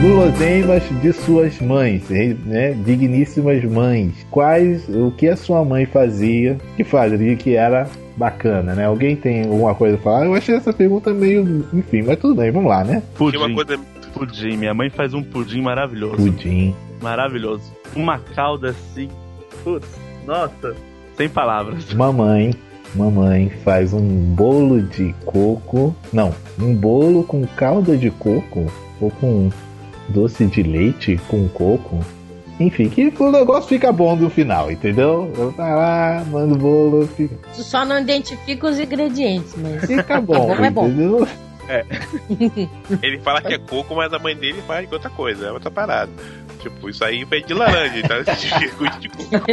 Guloseimas de suas mães, né? Digníssimas mães. Quais, o que a sua mãe fazia que fazia que era bacana, né? Alguém tem alguma coisa a falar? Eu achei essa pergunta meio, enfim, mas tudo bem, vamos lá, né? Pudim. Uma coisa. Pudim. Minha mãe faz um pudim maravilhoso. Pudim. Maravilhoso. Uma calda assim. Putz, nossa. Sem palavras. Mamãe, mamãe faz um bolo de coco. Não, um bolo com calda de coco ou com doce de leite com coco. Enfim, que o negócio fica bom no final, entendeu? Eu vai lá, manda o bolo, fica, Tu só não identifica os ingredientes, mas. fica bom, bom, é bom. entendeu? Ele fala que é coco, mas a mãe dele faz de outra coisa, é outra parada. Tipo, isso aí é de laranja, tá? Gosto de coco.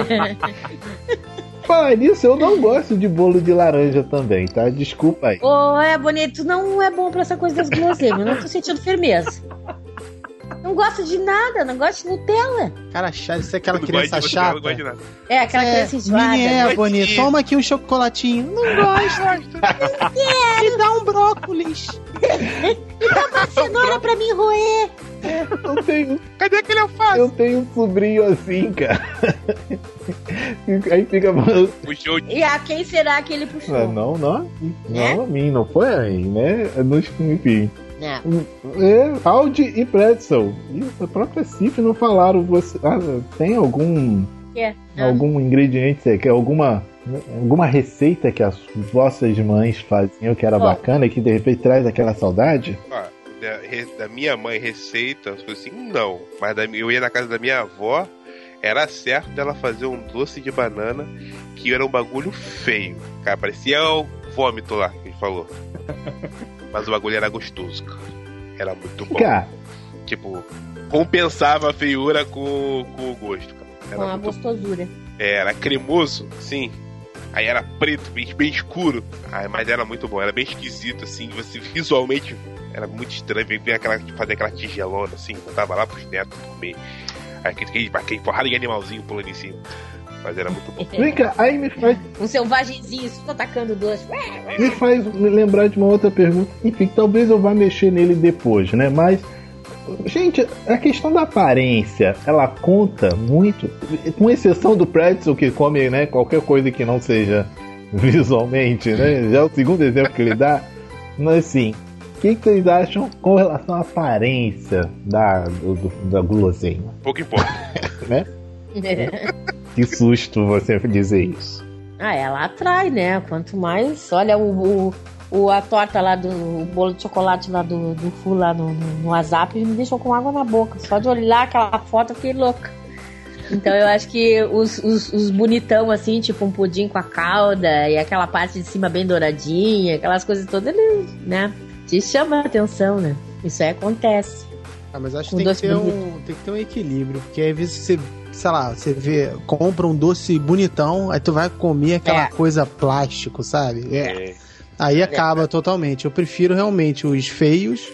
Falar nisso, eu não gosto de bolo de laranja também, tá? Desculpa aí. Ô, é bonito, não é bom pra essa coisa das guloseimas. Não tô sentindo firmeza. Não gosto de nada, não gosto de Nutella. Cara, chato, isso é aquela Não criança de chata. não gosto de nada. É, aquela É, criança enjoada. Mini é, de- Toma aqui um chocolatinho. Não gosto. Me dá um brócolis. Uma cenoura pra mim roer. Eu tenho, Cadê aquele alface? eu tenho um sobrinho assim, cara. Aí fica. O show de E a quem será que ele puxou? Ah, Não, não. É? Não, a mim, não foi aí, né? Nos- Enfim. Não. É, Audi e Pretzel. E a própria Cif não falaram. Você, ah, tem algum Que é? Ah, algum ingrediente, você quer alguma alguma receita que as vossas mães faziam que era Ó. bacana e que de repente traz aquela saudade? Ó, da, da minha mãe, receita, as coisas assim, não. Mas da, eu ia na casa da minha avó, era certo dela fazer um doce de banana que era um bagulho feio. Cara, parecia o vômito lá que a gente falou. Mas o bagulho era gostoso, cara. Era muito bom. Cara, Tipo, compensava a feiura com, com o gosto, cara. Com Era a muito gostosura. é, era cremoso, sim. Aí era preto, bem, bem escuro. Ai, mas era muito bom, era bem esquisito, assim. Você visualmente era muito estranho ver aquela, fazer aquela tigelona, assim. Botava lá pros netos comer. Aí Aquele, aquele, aquele porrada de animalzinho pulando em cima. Mas era muito bom. vem cá, aí me faz, Um selvagemzinho, só atacando doce. me faz lembrar de uma outra pergunta. Enfim, talvez eu vá mexer nele depois, né? Mas, gente, a questão da aparência, ela conta muito, com exceção do Pretzel que come, né? Qualquer coisa que não seja visualmente, né? Já é o segundo exemplo que ele dá. Mas assim, o que, que vocês acham com relação à aparência da, do, do- da guloseima? Pouco importa. Né? Que susto você dizer isso. ah, ela atrai, né? Quanto mais. Olha o, o, o- a torta lá do o bolo de chocolate lá do, do Fu lá no, no, no WhatsApp me deixou com água na boca. Só de olhar aquela foto eu fiquei louca. Então eu acho que os, os, os bonitão, assim, tipo um pudim com a calda e aquela parte de cima bem douradinha, aquelas coisas todas, ele, né? Te chama a atenção, né? Isso aí acontece. Ah, mas acho que tem que, um, tem que ter um equilíbrio. Porque às vezes você, sei lá, você vê, compra um doce bonitão, aí tu vai comer aquela É. coisa plástico, sabe? É. É. Aí acaba totalmente. Eu prefiro realmente os feios,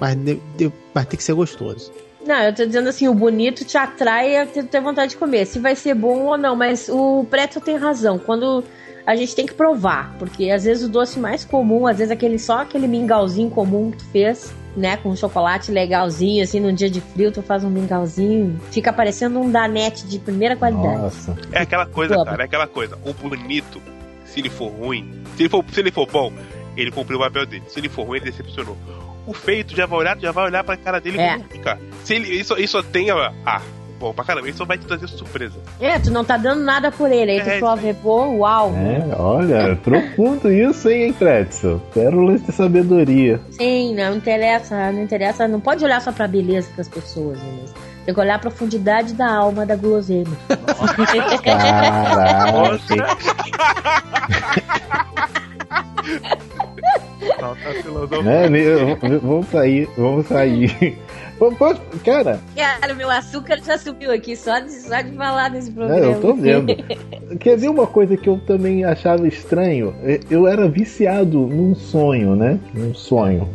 mas, de- de- mas tem que ser gostoso. Não, eu tô dizendo assim, o bonito te atrai a ter, ter vontade de comer. Se vai ser bom ou não, mas o Preto tem razão. Quando a gente tem que provar, porque às vezes o doce mais comum, às vezes aquele só aquele mingauzinho comum que tu fez, né, com um chocolate legalzinho, assim, num dia de frio, tu faz um mingauzinho, fica parecendo um danete de primeira qualidade. Nossa. É aquela coisa, Toma. cara, é aquela coisa. O bonito, se ele for ruim, se ele for, se ele for bom, ele cumpriu o papel dele. Se ele for ruim, ele decepcionou. O feito já vai olhar, já vai olhar pra cara dele É. como ficar. Se ele isso, isso tem a. Ah, bom pra caramba, isso vai te trazer surpresa. É, tu não tá dando nada por ele. Aí É, tu só vê, pô, uau. É, olha, profundo isso, hein, Pretzel? Pérolas de sabedoria. Sim, não interessa, não interessa. Não pode olhar só pra beleza das pessoas, né? Tem que olhar a profundidade da alma da guloseima. Caraca. Falta a filosofia. né? Vamos sair, vamos sair. Pô, Cara, Cara, meu açúcar já subiu aqui só de, só de falar nesse É, programa. eu tô vendo. Quer ver uma coisa que eu também achava estranho? E- Eu era viciado num sonho, né? Num sonho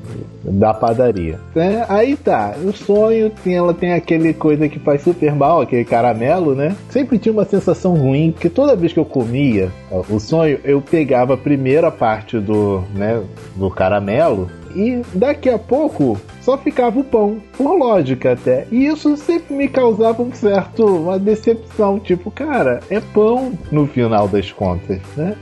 da padaria. É, aí tá, o sonho tem, ela tem aquele coisa que faz super mal, aquele caramelo, né? Sempre tinha uma sensação ruim, porque toda vez que eu comia o sonho, eu pegava a primeira parte do, né, do caramelo e daqui a pouco só ficava o pão, por lógica até. E isso sempre me causava um certo, uma decepção, tipo, cara, é pão no final das contas, né?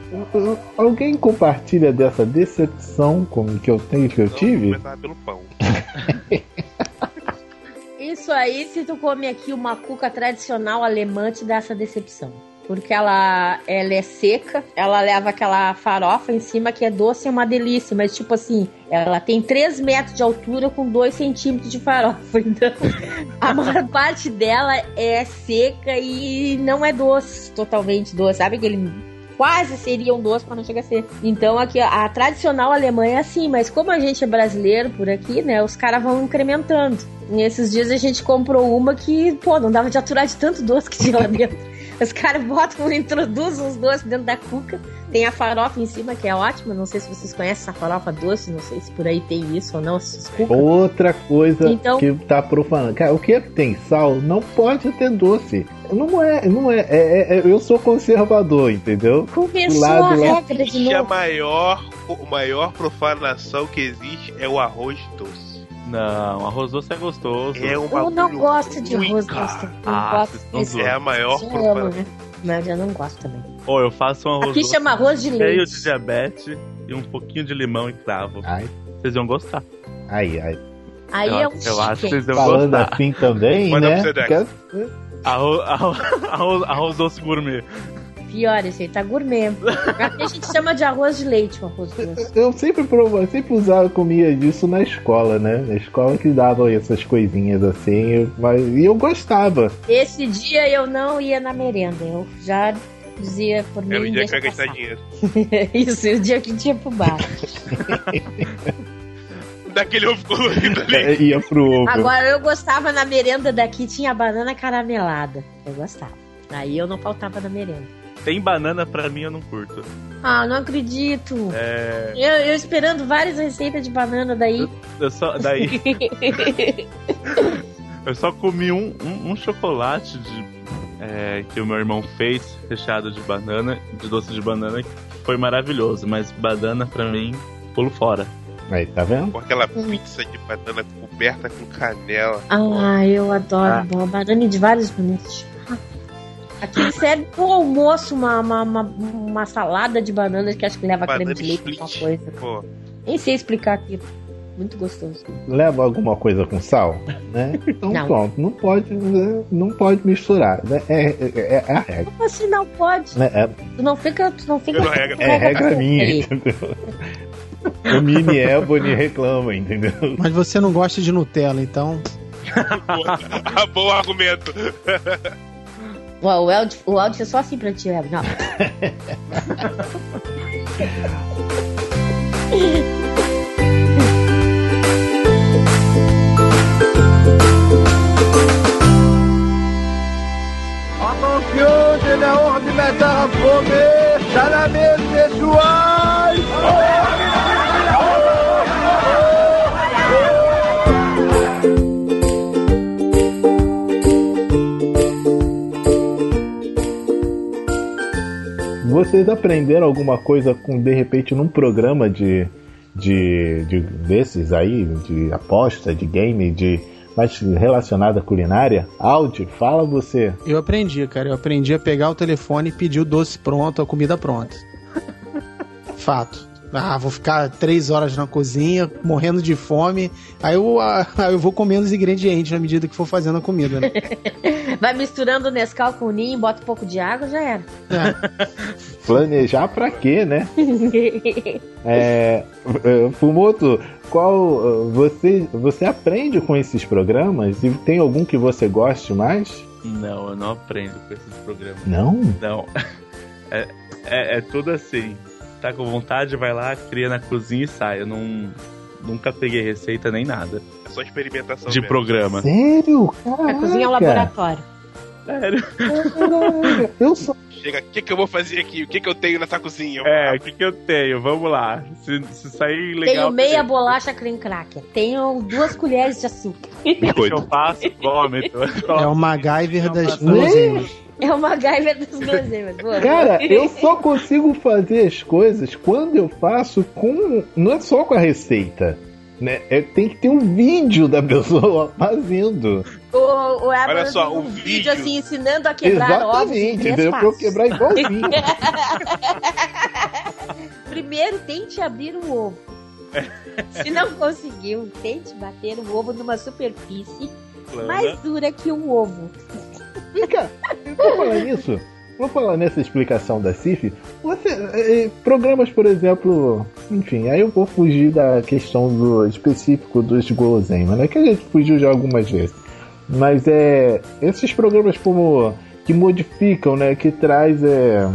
Alguém compartilha dessa decepção como que eu tenho que eu tive? Começar pelo pão. Isso aí, se tu come aqui uma cuca tradicional alemã, te dá essa decepção. Porque ela, ela é seca, ela leva aquela farofa em cima que é doce é uma delícia, mas tipo assim, ela tem 3 metros de altura com 2 centímetros de farofa. Então, a maior parte dela é seca e não é doce, totalmente doce. Sabe aquele quase seria um doce, mas não chega a ser. Então aqui a tradicional alemã é assim, mas como a gente é brasileiro por aqui, né, os caras vão incrementando. Nesses dias a gente comprou uma que, pô, não dava de aturar de tanto doce que tinha lá dentro. Os caras botam, introduzem os doces dentro da cuca. Tem a farofa em cima, que é ótima. Não sei se vocês conhecem essa farofa doce, não sei se por aí tem isso ou não. Outra coisa Então- que tá profanando. Cara, o que tem sal não pode ter doce. Não é, não é, é- é- eu sou conservador, entendeu? Começou a regra de E a novo. maior, o maior profanação que existe é o arroz doce. Não, arroz doce é gostoso. É um Eu não gosto de arroz doce. Ah, gosto vocês estão desse. zoando. É a maior profanação. né? Mas eu não gosto também. Ou eu faço um arroz Aqui doce chama arroz de cheio leite. de diabetes e um pouquinho de limão e cravo. Ai, Vocês iam gostar. ai, ai. Aí eu, é um eu acho que vocês iam Falando gostar. assim também, Manda né? pro arroz, arroz, arroz doce gourmet. Pior esse aí, tá gourmet. Aqui a gente chama de arroz de leite, o arroz doce. Eu sempre provo, sempre usava, comia disso na escola, né? Na escola que davam essas coisinhas assim, eu- mas, e eu gostava. Esse dia eu não ia na merenda. Eu já dizia por mim. Era o dia que ia gastar dinheiro. Isso, o dia que tinha pro bar. Daquele ovo colorido ali. É, ia pro ovo. Agora eu gostava na merenda daqui, tinha banana caramelada. Eu gostava. Aí eu não faltava na merenda. Tem banana pra mim, eu não curto. Ah, não acredito. É. Eu, eu esperando várias receitas de banana daí. Eu só. Daí. eu só comi um, um, um chocolate de, é, que o meu irmão fez, recheado de banana, de doce de banana, que foi maravilhoso. Mas banana pra mim, pulo fora. Aí, tá vendo? Com aquela pizza de banana coberta com canela. Ah, eu adoro Ah. banana de vários bonitos. Aqui serve pro almoço uma, uma, uma, uma salada de bananas que acho que leva creme Banana de leite, alguma coisa. Pô, Nem sei explicar aqui. Muito gostoso. Leva alguma coisa com sal, né? Então Não. pronto, não pode, né? não pode misturar, né? É, é, é a regra, Como assim não pode? né? É, Tu não fica. Tu não fica. Pela regra. é regra minha, Aí. entendeu? O mini Ebony reclama, entendeu? Mas você não gosta de Nutella, então. ah, bom argumento. O, o, áudio, o áudio é só assim pra ti. Não. Atenção, j'ai la honte de mettre à Vocês aprenderam alguma coisa com, de repente, num programa de, de, de desses aí, de aposta, de game, de mais relacionado à culinária? Audi, fala você. Eu aprendi, cara. Eu aprendi a pegar o telefone e pedir o doce pronto, a comida pronta. Fato. Ah, vou ficar três horas na cozinha, morrendo de fome. Aí eu, ah, eu vou comendo os ingredientes na medida que for fazendo a comida, né? Vai misturando o Nescau com o ninho, bota um pouco de água, já era. Planejar pra quê, né? É, é, Fumoto, qual você você aprende com esses programas e tem algum que você goste mais? Não, eu não aprendo com esses programas. Não? Não. É, é, é tudo assim. Tá com vontade, vai lá, cria na cozinha e sai. Eu não, nunca peguei receita nem nada. É só experimentação. De mesmo. programa. Sério? A cozinha é um laboratório. Sério? Eu só. Chega, o que, que eu vou fazer aqui? O que, que eu tenho nessa cozinha? É, o que, que eu tenho? Vamos lá. Se, se sair legal. Tenho meia bolacha cream cracker. Tenho duas colheres de açúcar. Eu faço vômito. É o MacGyver das guloseimas. É uma gaiva dos guloseimas. Boa. Cara, eu só consigo fazer as coisas quando eu faço com. Não é só com a receita. Né? É, tem que ter um vídeo da pessoa fazendo. O, o Olha só, um o vídeo vídeo- assim, ensinando a quebrar ovos. Exatamente, três entendeu? Pra eu quebrar igualzinho. Primeiro, tente abrir o ovo. Se não conseguiu, tente bater o ovo numa superfície mais dura que um ovo. Vem cá, eu vou falar nisso. Vou falar nessa explicação da CIF. Você, eh, programas, por exemplo, enfim, aí eu vou fugir da questão do específico dos guloseimas, né? Que a gente fugiu já algumas vezes. Mas é esses programas como que modificam, né? Que traz é,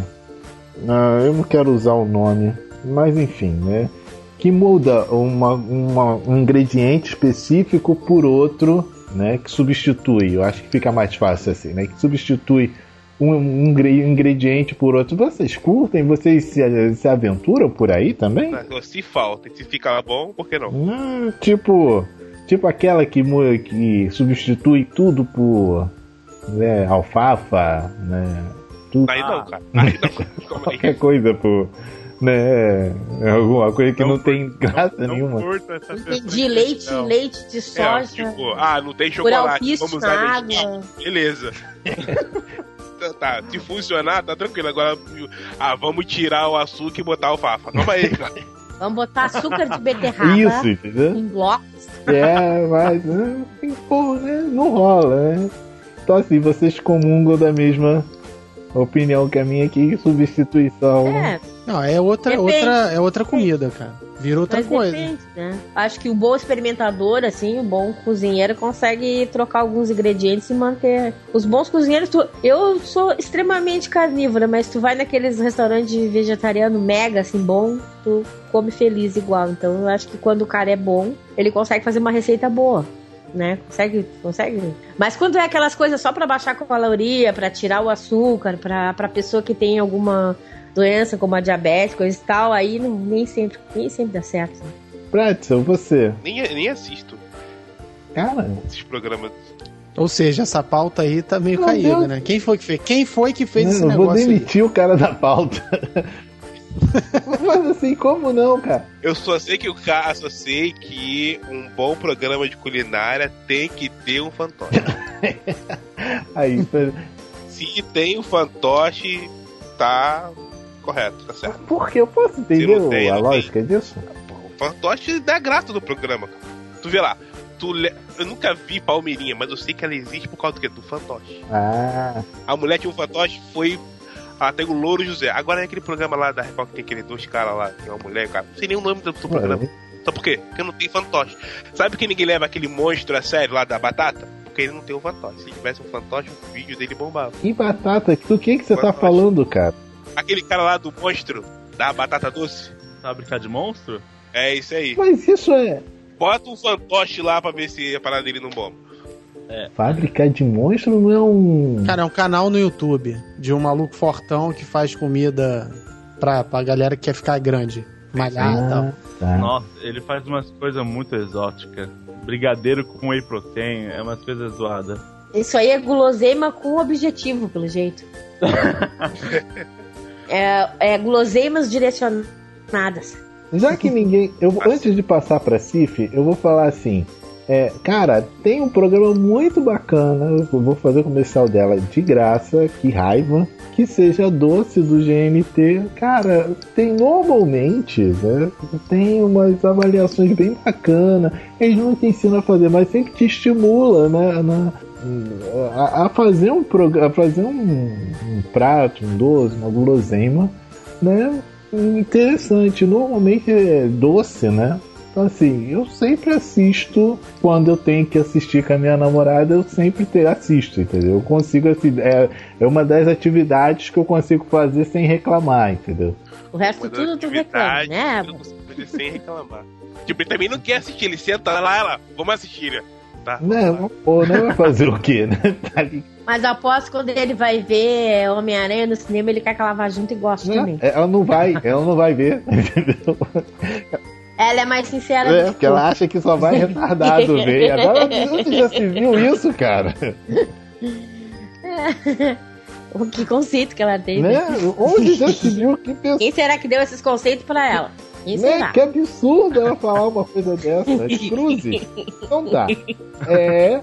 ah, eu não quero usar o nome, mas enfim, né? Que muda uma, uma- um ingrediente específico por outro, né? Que substitui. Eu acho que fica mais fácil assim, né? Que substitui um, um ingre- ingrediente por outro. Vocês curtem? Vocês se, se aventuram por aí também? Ah, Se falta, se fica bom, por que não? Ah, tipo, tipo aquela que, que substitui tudo por né, alfafa, né? Tudo, Aí não, cara. Aí não. Qualquer coisa por né, alguma coisa que não, tem graça nenhuma. curto essa Entendi, leite, Não. leite de É, soja. tipo, ah, não tem chocolate, vamos usar leite. Beleza. Tá, tá, se funcionar, tá tranquilo. Agora, ah, vamos tirar o açúcar e botar alfafa. Calma aí, cara. Vamos botar açúcar de beterraba Isso, entendeu? em blocos. É, mas né, pô, né, não rola, né? Então assim, vocês comungam da mesma opinião que a minha aqui, substituição. É, Não, é outra, Depende. outra, é outra comida, cara. Vira outra mas coisa. depende, né? Acho que o bom experimentador, assim, o bom cozinheiro consegue trocar alguns ingredientes e manter. Os bons cozinheiros, tu- eu sou extremamente carnívora, mas tu vai naqueles restaurantes vegetariano mega, assim, bom, tu come feliz igual. Então eu acho que quando o cara é bom, ele consegue fazer uma receita boa. Né? Consegue, consegue. Mas quando é aquelas coisas só pra baixar a caloria, pra tirar o açúcar, pra, pra pessoa que tem alguma doença como a diabetes, coisa e tal, aí não, nem sempre, nem sempre dá certo. né? Pretzel, você. Nem, nem assisto Cara, esses programas. Ou seja, essa pauta aí tá meio Meu caída, Deus. né? Quem foi que fez? Quem foi que fez esse eu vou negócio aí? demitir o cara da pauta. Mas assim, como não, cara? Eu só sei que o cara, só sei que um bom programa de culinária tem que ter um fantoche. Aí, Se tem um fantoche, tá correto, tá certo. porque eu posso entender não tem, a não lógica disso? O fantoche dá graça no programa. Tu vê lá, tu le- eu nunca vi Palmeirinha, mas eu sei que ela existe por causa do quê? Do fantoche. Ah, A mulher tinha um fantoche, foi. Ela tem o Louro José. Agora é aquele programa lá da Record que tem aqueles dois caras lá, tem uma mulher, cara. Não sei nem o nome do, do programa. Sabe por quê? Porque não tem fantoche. Sabe que ninguém leva aquele monstro a sério lá da batata? Porque ele não tem um fantoche. Se tivesse um fantoche, o vídeo dele bombava. que batata, do que, que você tá Fantoche. falando, cara? Aquele cara lá do monstro, da batata doce. Fábrica de monstro? É isso aí. Mas isso é Bota um fantoche lá pra ver se a parada dele não bomba. Fábrica de monstro, não é um. Cara, é um canal no YouTube de um maluco fortão que faz comida pra, pra galera que quer ficar grande. Malhar e tal. Ah, tá. Nossa, ele faz umas coisas muito exóticas. Brigadeiro com whey protein, é umas coisas zoadas. Isso aí é guloseima com objetivo, pelo jeito. é, é guloseimas direcionadas. Já que ninguém. Eu, antes de passar pra Cif, eu vou falar assim. É, cara, tem um programa muito bacana. Eu vou fazer o comercial dela de graça, que raiva. Que seja doce do GNT. Cara, tem normalmente, né? Tem umas avaliações bem bacanas. Eles não te ensinam a fazer, mas sempre te estimula, né? Na, a, a, fazer um a fazer um, um, prato, um doce, uma guloseima, né? Interessante. Normalmente é doce, né? Então, assim, eu sempre assisto quando eu tenho que assistir com a minha namorada, eu sempre te, assisto, entendeu? Eu consigo, assim, é, é uma das atividades que eu consigo fazer sem reclamar, entendeu? O resto tudo tu reclama, né? Eu consigo fazer sem reclamar. Tipo, ele também não quer assistir, ele senta lá, ela, vamos assistir, né? Tá, não, ou não vai fazer o quê, né? Tá Mas após quando ele vai ver Homem-Aranha no cinema, ele quer que ela vá junto e goste não, também. Ela não vai, ela não vai ver, entendeu? Ela é mais sincera É, porque ela acha que só vai retardado ver. Agora você já se viu isso, cara? O que conceito que ela tem. Né? Onde já se viu que pessoa... Quem será que deu esses conceitos pra ela? Quem né? será? Que absurdo ela falar uma coisa dessa. Cruze. Então tá. É.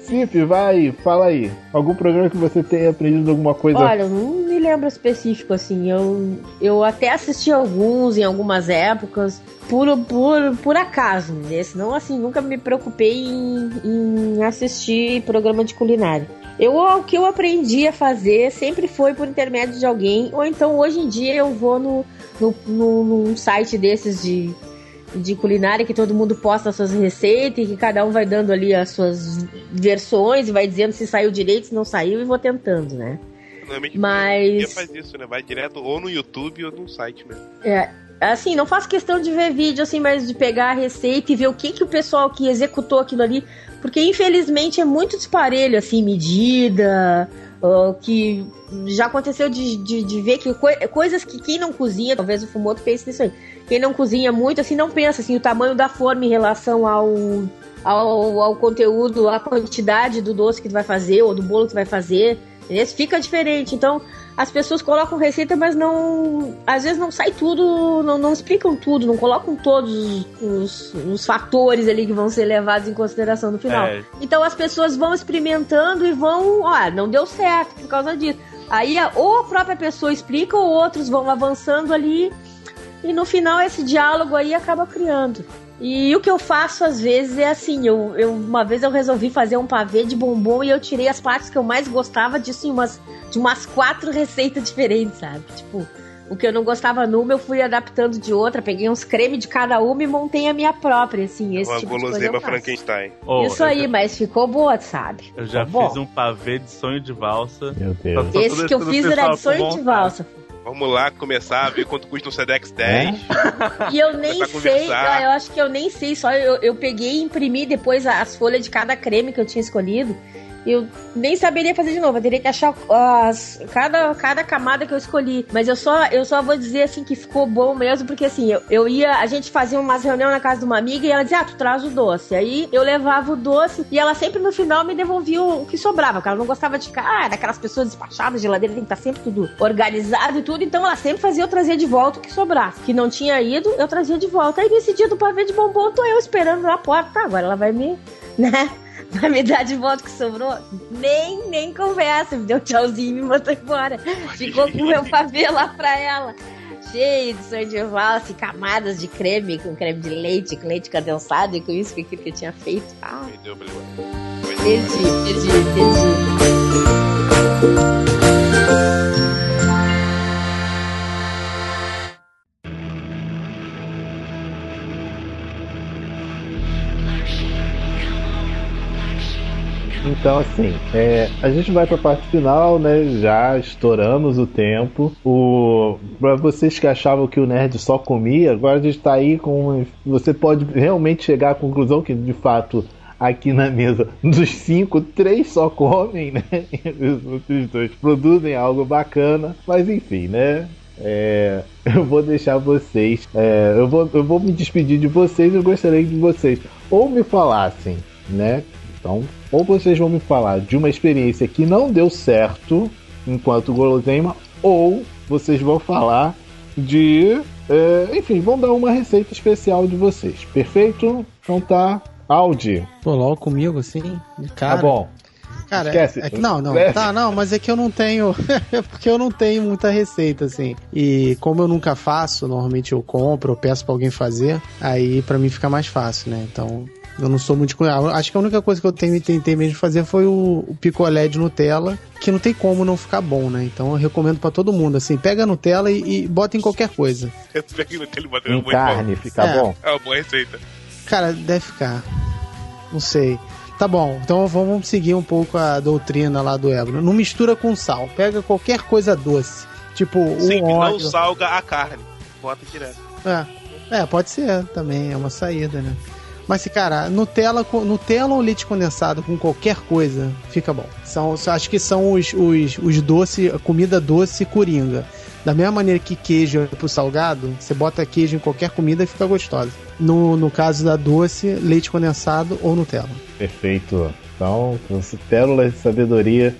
Cif, vai, fala aí. Algum programa que você tenha aprendido alguma coisa? Olha, eu não me lembro específico, assim. Eu, eu até assisti alguns em algumas épocas, por, por, por acaso, né? Senão, assim, nunca me preocupei em, em assistir programa de culinária. Eu, o que eu aprendi a fazer sempre foi por intermédio de alguém, ou então hoje em dia eu vou no, no, no, num site desses de de culinária que todo mundo posta as suas receitas e que cada um vai dando ali as suas versões e vai dizendo se saiu direito, se não saiu e vou tentando, né? Normalmente Mas faz isso, né? Vai direto ou no YouTube ou no site mesmo. É, assim, não faço questão de ver vídeo assim, mas de pegar a receita e ver o que que o pessoal que executou aquilo ali, porque infelizmente é muito disparelho assim, medida, que já aconteceu de, de, de ver que coi coisas que quem não cozinha, talvez o Fumoto pense nisso aí, quem não cozinha muito, assim, não pensa assim, o tamanho da forma em relação ao, ao, ao conteúdo, a quantidade do doce que tu vai fazer ou do bolo que tu vai fazer. Esse fica diferente. Então, as pessoas colocam receita, mas não. Às vezes não sai tudo, não, não explicam tudo, não colocam todos os, os fatores ali que vão ser levados em consideração no final. É. Então as pessoas vão experimentando e vão. Ó, não deu certo por causa disso. Aí ou a própria pessoa explica, ou outros vão avançando ali e no final esse diálogo aí acaba criando. E o que eu faço às vezes é assim, eu, eu uma vez eu resolvi fazer um pavê de bombom e eu tirei as partes que eu mais gostava disso em umas, de umas quatro receitas diferentes, sabe? Tipo, o que eu não gostava numa, eu fui adaptando de outra, peguei uns cremes de cada uma e montei a minha própria, assim, esse uma tipo de coisa Frankenstein. Oh, Isso aí, já... mas ficou boa, sabe? Eu já ficou fiz bom. um pavê de sonho de valsa. Meu Deus. Esse que eu fiz era de sonho de valsa. Vamos lá começar a ver quanto custa um Sedex 10. É? E eu nem sei, eu, eu, acho que eu nem sei, só eu, eu peguei e imprimi depois as folhas de cada creme que eu tinha escolhido eu nem saberia fazer de novo. Eu teria que achar as, cada, cada camada que eu escolhi. Mas eu só, eu só vou dizer assim que ficou bom mesmo, porque assim, eu, eu ia. A gente fazia umas reuniões na casa de uma amiga e ela dizia: Ah, tu traz o doce. Aí eu levava o doce e ela sempre no final me devolvia o, que sobrava, porque ela não gostava de ficar, ah, daquelas pessoas despachadas, geladeira tem que estar sempre tudo organizado e tudo. Então ela sempre fazia eu trazer de volta o que sobrasse. Que não tinha ido, eu trazia de volta. Aí nesse dia do pavê de bombom, tô eu esperando na porta. Tá, agora ela vai me. né? Vai me dar de volta que sobrou? Nem, nem conversa. Me deu tchauzinho e me mandou embora. Ficou com o meu pavê lá pra ela. Cheio de sonho de valsa camadas de creme, com creme de leite, com leite condensado e com isso, com aquilo que eu tinha feito. Ah. Perdi, perdi, perdi. Então, assim, é, a gente vai para a parte final, né? Já estouramos o tempo. O para vocês que achavam que o nerd só comia, agora a gente está aí com. Você pode realmente chegar à conclusão que, de fato, aqui na mesa, dos cinco, três só comem, né? Os outros dois produzem algo bacana, mas enfim, né? É, eu vou deixar vocês. É, eu, vou, eu vou me despedir de vocês. Eu gostaria que vocês ou me falassem, né? Então, ou vocês vão me falar de uma experiência que não deu certo enquanto guloseima, ou vocês vão falar de. É, enfim, vão dar uma receita especial de vocês. Perfeito? Então tá. Audi. Pô, logo comigo, assim, de cara. Tá bom. Cara, Esquece. é que- não, não, Esquece. tá, não, mas é que eu não tenho, é porque eu não tenho muita receita, assim. E como eu nunca faço, normalmente eu compro, eu peço pra alguém fazer, aí pra mim fica mais fácil, né? Então, eu não sou muito. Acho que a única coisa que eu tenho, tentei mesmo fazer foi o, o picolé de Nutella, que não tem como não ficar bom, né? Então eu recomendo pra todo mundo, assim, pega a Nutella e, e bota em qualquer coisa. Eu peguei no tele Em carne, fica É. bom. É uma boa receita. Cara, deve ficar. Não sei. Tá bom, então vamos seguir um pouco a doutrina lá do Ebro. Não mistura com sal. Pega qualquer coisa doce. Tipo, o Sim, não óleo. salga a carne. Bota direto. É. é, pode ser também. É uma saída, né? Mas, cara, Nutella, Nutella ou leite condensado com qualquer coisa, fica bom. São, acho que são os, os, os doces, a comida doce coringa. Da mesma maneira que queijo é pro salgado, você bota queijo em qualquer comida e fica gostosa. No, no caso da doce, leite condensado ou Nutella. Perfeito. Então, pérolas de sabedoria,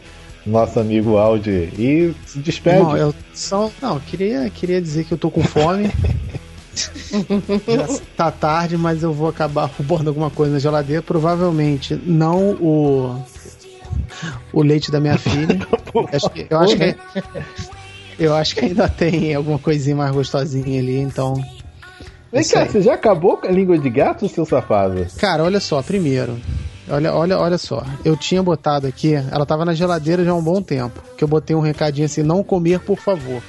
nosso amigo Audi. E se despede. Irmão, eu só. Não, queria, queria dizer que eu tô com fome. Já tá tarde, mas eu vou acabar roubando alguma coisa na geladeira. Provavelmente não o. O leite da minha filha. Eu acho que, eu acho que, eu acho que ainda tem alguma coisinha mais gostosinha ali, então. Vem Isso cá, aí. você já acabou com a língua de gato, seu safado? Cara, olha só, primeiro. Olha, olha, olha só. Eu tinha botado aqui, ela tava na geladeira já há um bom tempo. Que eu botei um recadinho assim, não comer, por favor.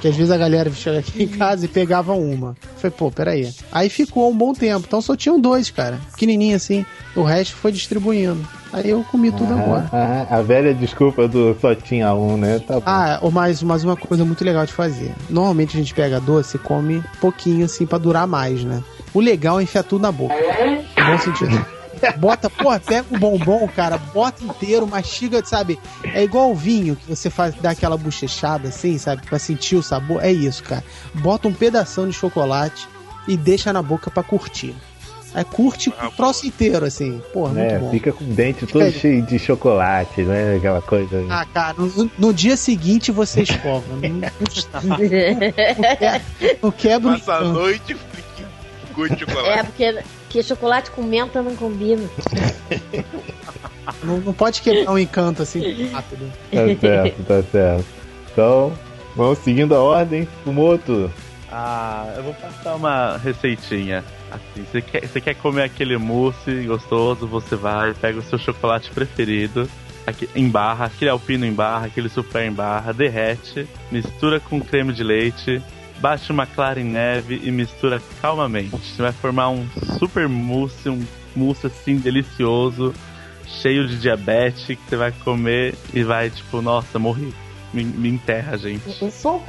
Que às vezes a galera chega aqui em casa e pegava uma. Falei, pô, peraí. Aí ficou um bom tempo. Então só tinham dois, cara. Pequenininho assim. O resto foi distribuindo. Aí eu comi tudo agora. Ah, ah, a velha desculpa do só tinha um, né? Tá. Ah, mais, mais uma coisa muito legal de fazer. Normalmente a gente pega doce e come pouquinho assim pra durar mais, né? O legal é enfiar tudo na boca. No bom sentido. Bota, porra, pega o bombom, cara, bota inteiro, mastiga, sabe? É igual o vinho que você faz, dá aquela bochechada assim, sabe? Pra sentir o sabor. É isso, cara. Bota um pedação de chocolate e deixa na boca pra curtir. Aí curte o troço inteiro, assim. Porra, muito É, bom. fica com o dente Fica todo aí. cheio de chocolate, né? Aquela coisa. Ah, cara, no, no dia seguinte você escova. Não, não, não quebra o Passa a noite de É, chocolate. porque, porque chocolate com menta não combina. Não, não pode quebrar um encanto assim rápido. Tá certo, tá certo. Então, vamos seguindo a ordem. Fumoto. Ah, eu vou passar uma receitinha. Assim, você quer, você quer comer aquele mousse gostoso, você vai, pega o seu chocolate preferido, aqui, em barra, aquele alpino em barra, aquele super em barra, derrete, mistura com creme de leite, bate uma clara em neve e mistura calmamente. Você vai formar um super mousse, um mousse assim delicioso, cheio de diabetes, que você vai comer e vai tipo, nossa, morri. Me, me enterra, gente. Só um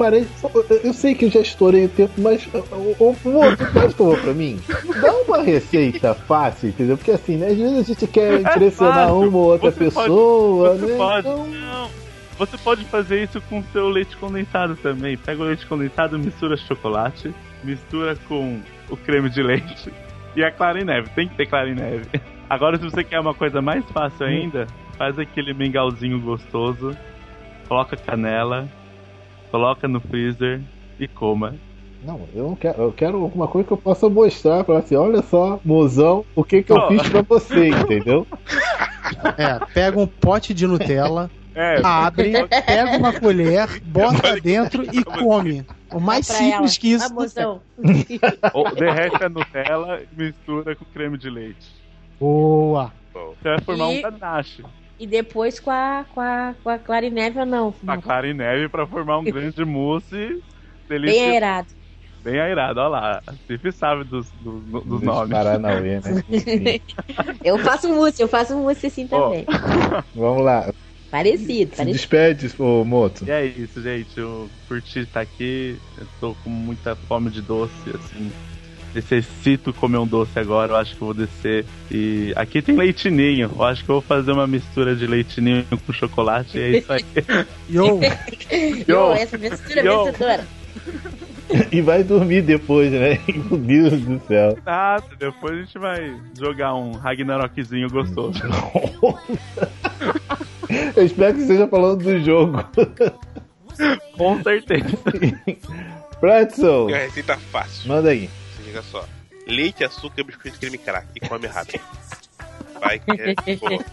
só- eu- sei que eu já estourei o tempo, mas. O, o Fumoto, faz favor pra mim. Dá uma receita fácil, entendeu? Porque assim, né? Às vezes a gente quer impressionar fácil. uma ou outra Você pode- pessoa, você né? pode. Então, Não. Você pode fazer isso com seu leite condensado também. Pega o leite condensado, mistura chocolate, mistura com o creme de leite e a clara em neve. Tem que ter clara em neve. Agora, se você quer uma coisa mais fácil ainda, faz aquele mingauzinho gostoso, coloca canela, coloca no freezer e coma. Não, eu não quero. Eu quero alguma coisa que eu possa mostrar. Falar assim, olha só, mozão, o que que eu fiz pra você, entendeu? É, pega um pote de Nutella, É, abre, pega uma colher, bota dentro e come. O mais Pra simples ela. que isso. Derrete a Nutella e mistura com creme de leite. Boa. Você vai formar E- um ganache. E depois com a, com a, com a clara em neve ou não? A clara em neve pra formar um grande mousse Bem delicioso. aerado. Bem airado, olha lá. A Cif sabe dos, dos, dos Dos nomes. Paranauê, né? Eu faço mousse, eu faço mousse assim também. vamos lá. Parecido, Se parecido. despede, ô Moto. E é isso, gente. Eu curti estar aqui. Eu tô com muita fome de doce, assim. Necessito comer um doce agora. Eu acho que eu vou descer. E aqui tem leitinho. Eu acho que eu vou fazer uma mistura de leitinho com chocolate. E é isso aí. Yo, Yo, essa mistura Yo. vencedora. E vai dormir depois, né? Meu Deus do céu. Nada, depois a gente vai jogar um Ragnarokzinho gostoso. Eu espero que esteja falando do jogo. Com certeza. Pretzel, É uma receita fácil. manda aí. Se liga só. leite, açúcar, biscoito, creme crack e come rápido. Vai que é boa.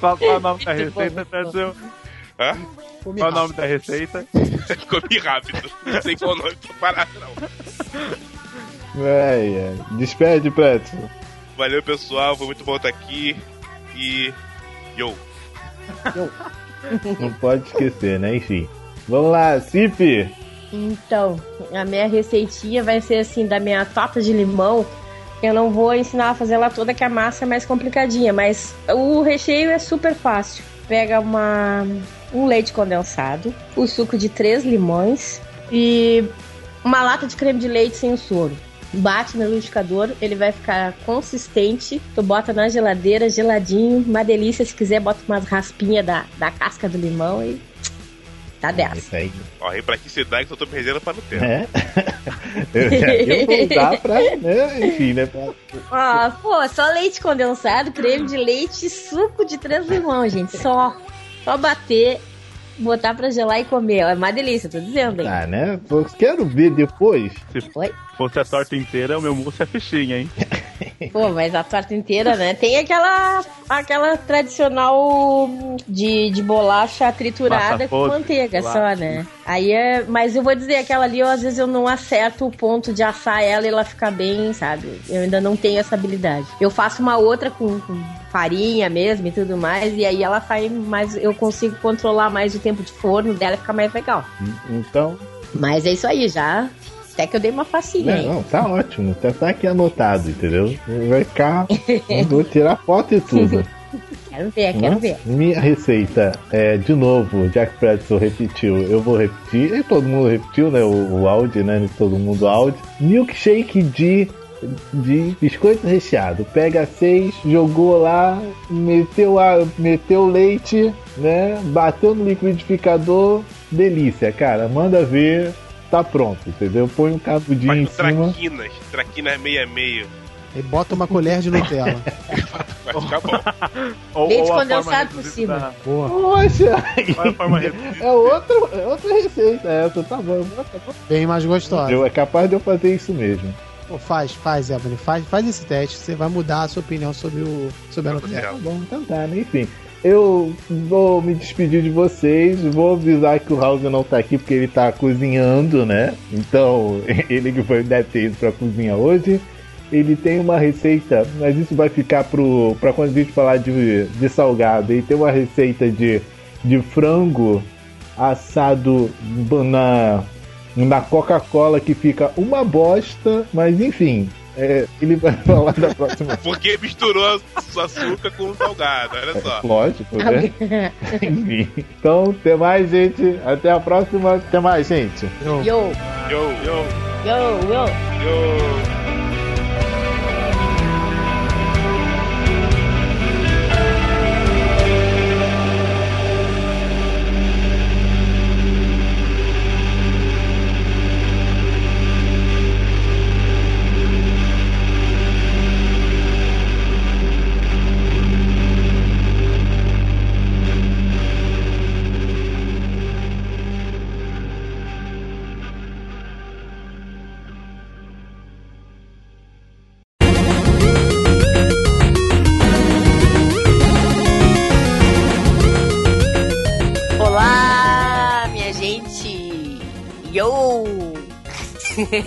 Qual, é o nome da receita, Brasil? Hã? Qual é o nome da receita? Come rápido. Não sei qual o nome pra parar, não. Ai, ai. Despede, Preto. Valeu, pessoal. Foi muito bom estar aqui. E. Yo. Não pode esquecer, né? Enfim. Vamos lá, Cip. Então, a minha receitinha vai ser assim, da minha torta de limão. Eu não vou ensinar a fazer ela toda, que a massa é mais complicadinha, mas o recheio é super fácil. Pega uma, um leite condensado, o suco de três limões e uma lata de creme de leite sem o soro. Bate no liquidificador, ele vai ficar consistente. Tu bota na geladeira, geladinho, uma delícia. Se quiser, bota umas raspinhas da, da casca do limão e tá dessa. Ó, e pra que cidade que eu tô me reservando pra Nutella. É. Eu já ia voltar pra, né? Enfim, né? Pra... Ah, pô, só leite condensado, creme de leite e suco de três limões, gente. Só. Só bater, botar pra gelar e comer. É uma delícia, tô dizendo, hein? Ah, né? Quero ver depois. Se Oi? fosse a torta inteira, o meu mousse é fichinha, hein? Pô, mas a torta inteira, né? Tem aquela aquela tradicional de, de bolacha triturada Massa com manteiga só, né? Aí é. Mas eu vou dizer, aquela ali, eu, às vezes eu não acerto o ponto de assar ela e ela ficar bem, sabe? Eu ainda não tenho essa habilidade. Eu faço uma outra com, com farinha mesmo e tudo mais, e aí ela sai mais. Eu consigo controlar mais o tempo de forno dela e ficar mais legal. Então, Mas é isso aí, já. Até que eu dei uma facinha, Não, não, tá ótimo. Tá, tá aqui anotado, entendeu? Vai ficar. Vou tirar foto e tudo. Quero ver, quero ver. Minha receita é, de novo, Jack Pretzel repetiu, eu vou repetir. E todo mundo repetiu, né? O, o áudio, né? Todo mundo áudio. Milkshake de. De biscoito recheado. Pega seis, jogou lá, meteu, a, meteu leite, né? Bateu no liquidificador. Delícia, cara. Manda ver. Tá pronto, entendeu? Põe um cabudinho em cima. traquinas. Traquinas meia meio. E bota uma colher de Nutella. Vai ficar bom. Ou, Leite ou condensado por cima. Boa. Poxa! É reduzida? É outra, é receita essa, tá bom. tá bom. Bem mais gostosa. Eu, é capaz de eu fazer isso mesmo. Pô, faz, faz, Evelyn. Faz, faz esse teste. Você vai mudar a sua opinião sobre, o, sobre a Nutella. Tá bom, então tá, né? Enfim. Eu vou me despedir de vocês. Vou avisar que o House não tá aqui porque ele tá cozinhando, né? Então, ele que foi deve ter ido pra cozinha hoje. Ele tem uma receita, mas isso vai ficar pro, pra quando a gente falar de, de salgado. Ele tem uma receita de, de frango assado na, na Coca-Cola que fica uma bosta, mas enfim. é, ele vai falar da próxima Porque misturou o açúcar com o salgado, olha só. Lógico, né? Enfim. Então, até mais, gente. Até a próxima. Até mais, gente. Yo, Yo, yo, yo, yo. yo.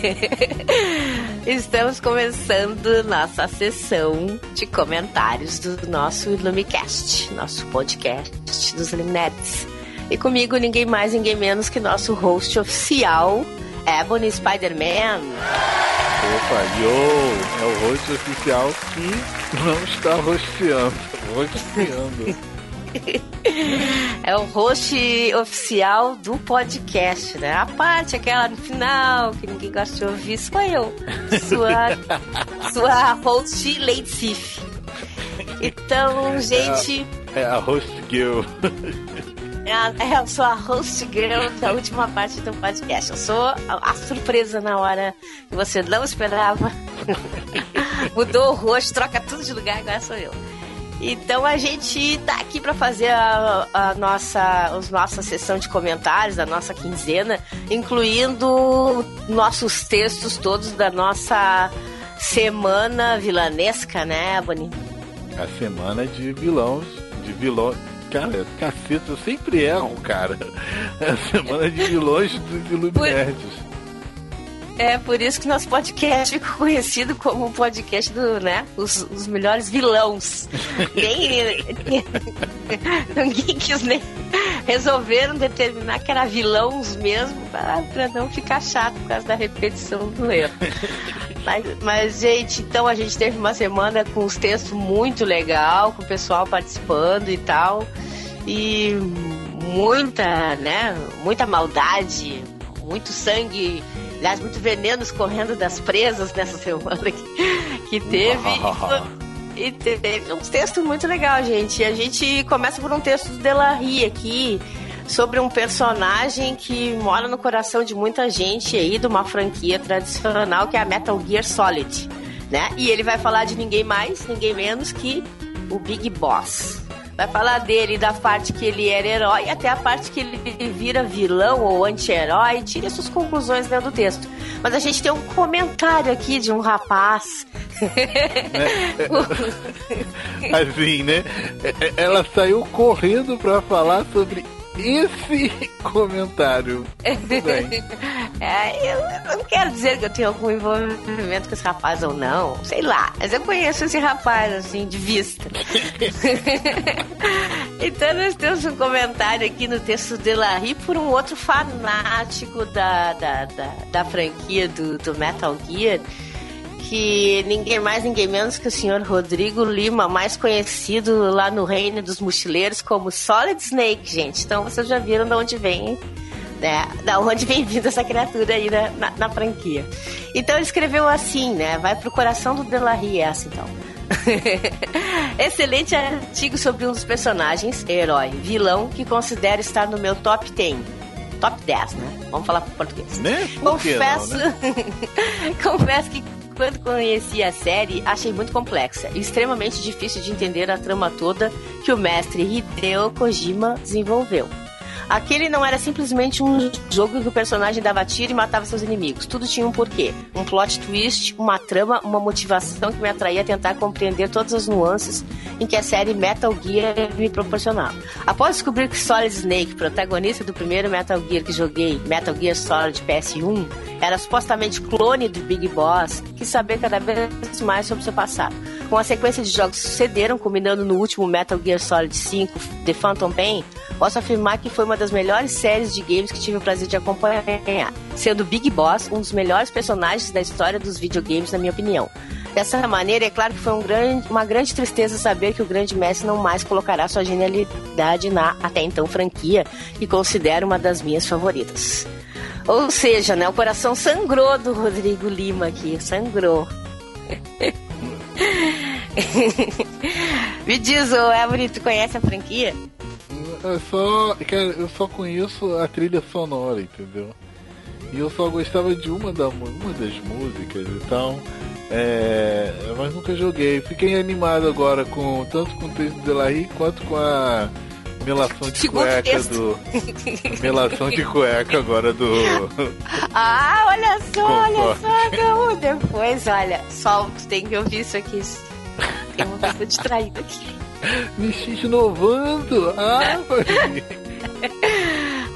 Estamos começando nossa sessão de comentários do nosso Lumicast, nosso podcast dos Luminetes. E comigo ninguém mais, ninguém menos que nosso host oficial, Ebony Spider-Man. Opa, yo! É o host oficial que não está rosteando. Rosteando. É o host oficial do podcast, né? A parte aquela no final que ninguém gosta de ouvir sou eu. Sua, sua host Lady Sif. Então, gente, É a host girl. é a- é, eu sou a host girl da última parte do podcast. Eu sou a, a surpresa na hora que você não esperava. Mudou o rosto, troca tudo de lugar, agora sou eu. Então a gente tá aqui para fazer a, a nossa, a nossa sessão de comentários da nossa quinzena, incluindo nossos textos todos da nossa semana vilanesca, né, Boni? A semana de vilões, de vilões. Cara, caceta, eu sempre erro, cara. A semana de vilões dos Iluminerds. É por isso que nosso podcast ficou conhecido como o podcast do, né? Os, os melhores vilões. Nem, ninguém quis nem. Resolveram determinar que era vilões mesmo pra não ficar chato por causa da repetição do erro. Mas, mas, gente, então a gente teve uma semana com os textos muito legal, com o pessoal participando e tal. E muita, né? Muita maldade, muito sangue aliás, muito veneno escorrendo das presas nessa semana que, que teve. e teve um texto muito legal, gente. E a gente começa por um texto do Delarry aqui, sobre um personagem que mora no coração de muita gente aí, de uma franquia tradicional que é a Metal Gear Solid. Né? E ele vai falar de ninguém mais, ninguém menos que o Big Boss. Vai falar dele, da parte que ele era herói, até a parte que ele vira vilão ou anti-herói. Tire suas conclusões dentro do texto. Mas a gente tem um comentário aqui de um rapaz. Assim, né? Ela saiu correndo para falar sobre esse comentário. Tudo bem. É, eu não quero dizer que eu tenho algum envolvimento com esse rapaz ou não, sei lá, mas eu conheço esse rapaz assim de vista. então nós temos um comentário aqui no texto de Larry por um outro fanático da, da, da, da franquia do, do Metal Gear que ninguém mais, ninguém menos que o senhor Rodrigo Lima, mais conhecido lá no Reino dos Mochileiros como Solid Snake, gente. Então vocês já viram de onde vem, né? Da onde vem vindo essa criatura aí na, na, na franquia. Então ele escreveu assim, né? Vai pro coração do Delarry essa, então. Excelente artigo sobre um dos personagens, herói, vilão, que considero estar no meu top 10 top 10, né? Vamos falar português. Né? Confesso, não, né? confesso que quando conheci a série, achei muito complexa e extremamente difícil de entender a trama toda que o mestre Hideo Kojima desenvolveu. Aquele não era simplesmente um jogo que o personagem dava tiro e matava seus inimigos. Tudo tinha um porquê. Um plot twist, uma trama, uma motivação que me atraía a tentar compreender todas as nuances em que a série Metal Gear me proporcionava. Após descobrir que Solid Snake, protagonista do primeiro Metal Gear que joguei, Metal Gear Solid PS1, era supostamente clone do Big Boss, quis saber cada vez mais sobre seu passado. Com a sequência de jogos que sucederam, culminando no último Metal Gear Solid 5, The Phantom Pain, posso afirmar que foi uma das melhores séries de games que tive o prazer de acompanhar, sendo Big Boss um dos melhores personagens da história dos videogames, na minha opinião. Dessa maneira, é claro que foi um grande, uma grande tristeza saber que o grande mestre não mais colocará sua genialidade na até então franquia, que considero uma das minhas favoritas. Ou seja, né, o coração sangrou do Rodrigo Lima aqui, sangrou. Me diz, ô Everett, tu conhece a franquia? Eu só, cara, eu só conheço a trilha sonora, entendeu? E eu só gostava de uma, da, uma das músicas e tal. É, mas nunca joguei. Fiquei animado agora com tanto com o texto de Larry quanto com a melação de Segundo cueca texto. do. Melação de cueca agora do. Ah, olha só, olha só. Depois, olha, só tem que ouvir isso aqui. Tem uma coisa distraída aqui. Me inovando! Ah,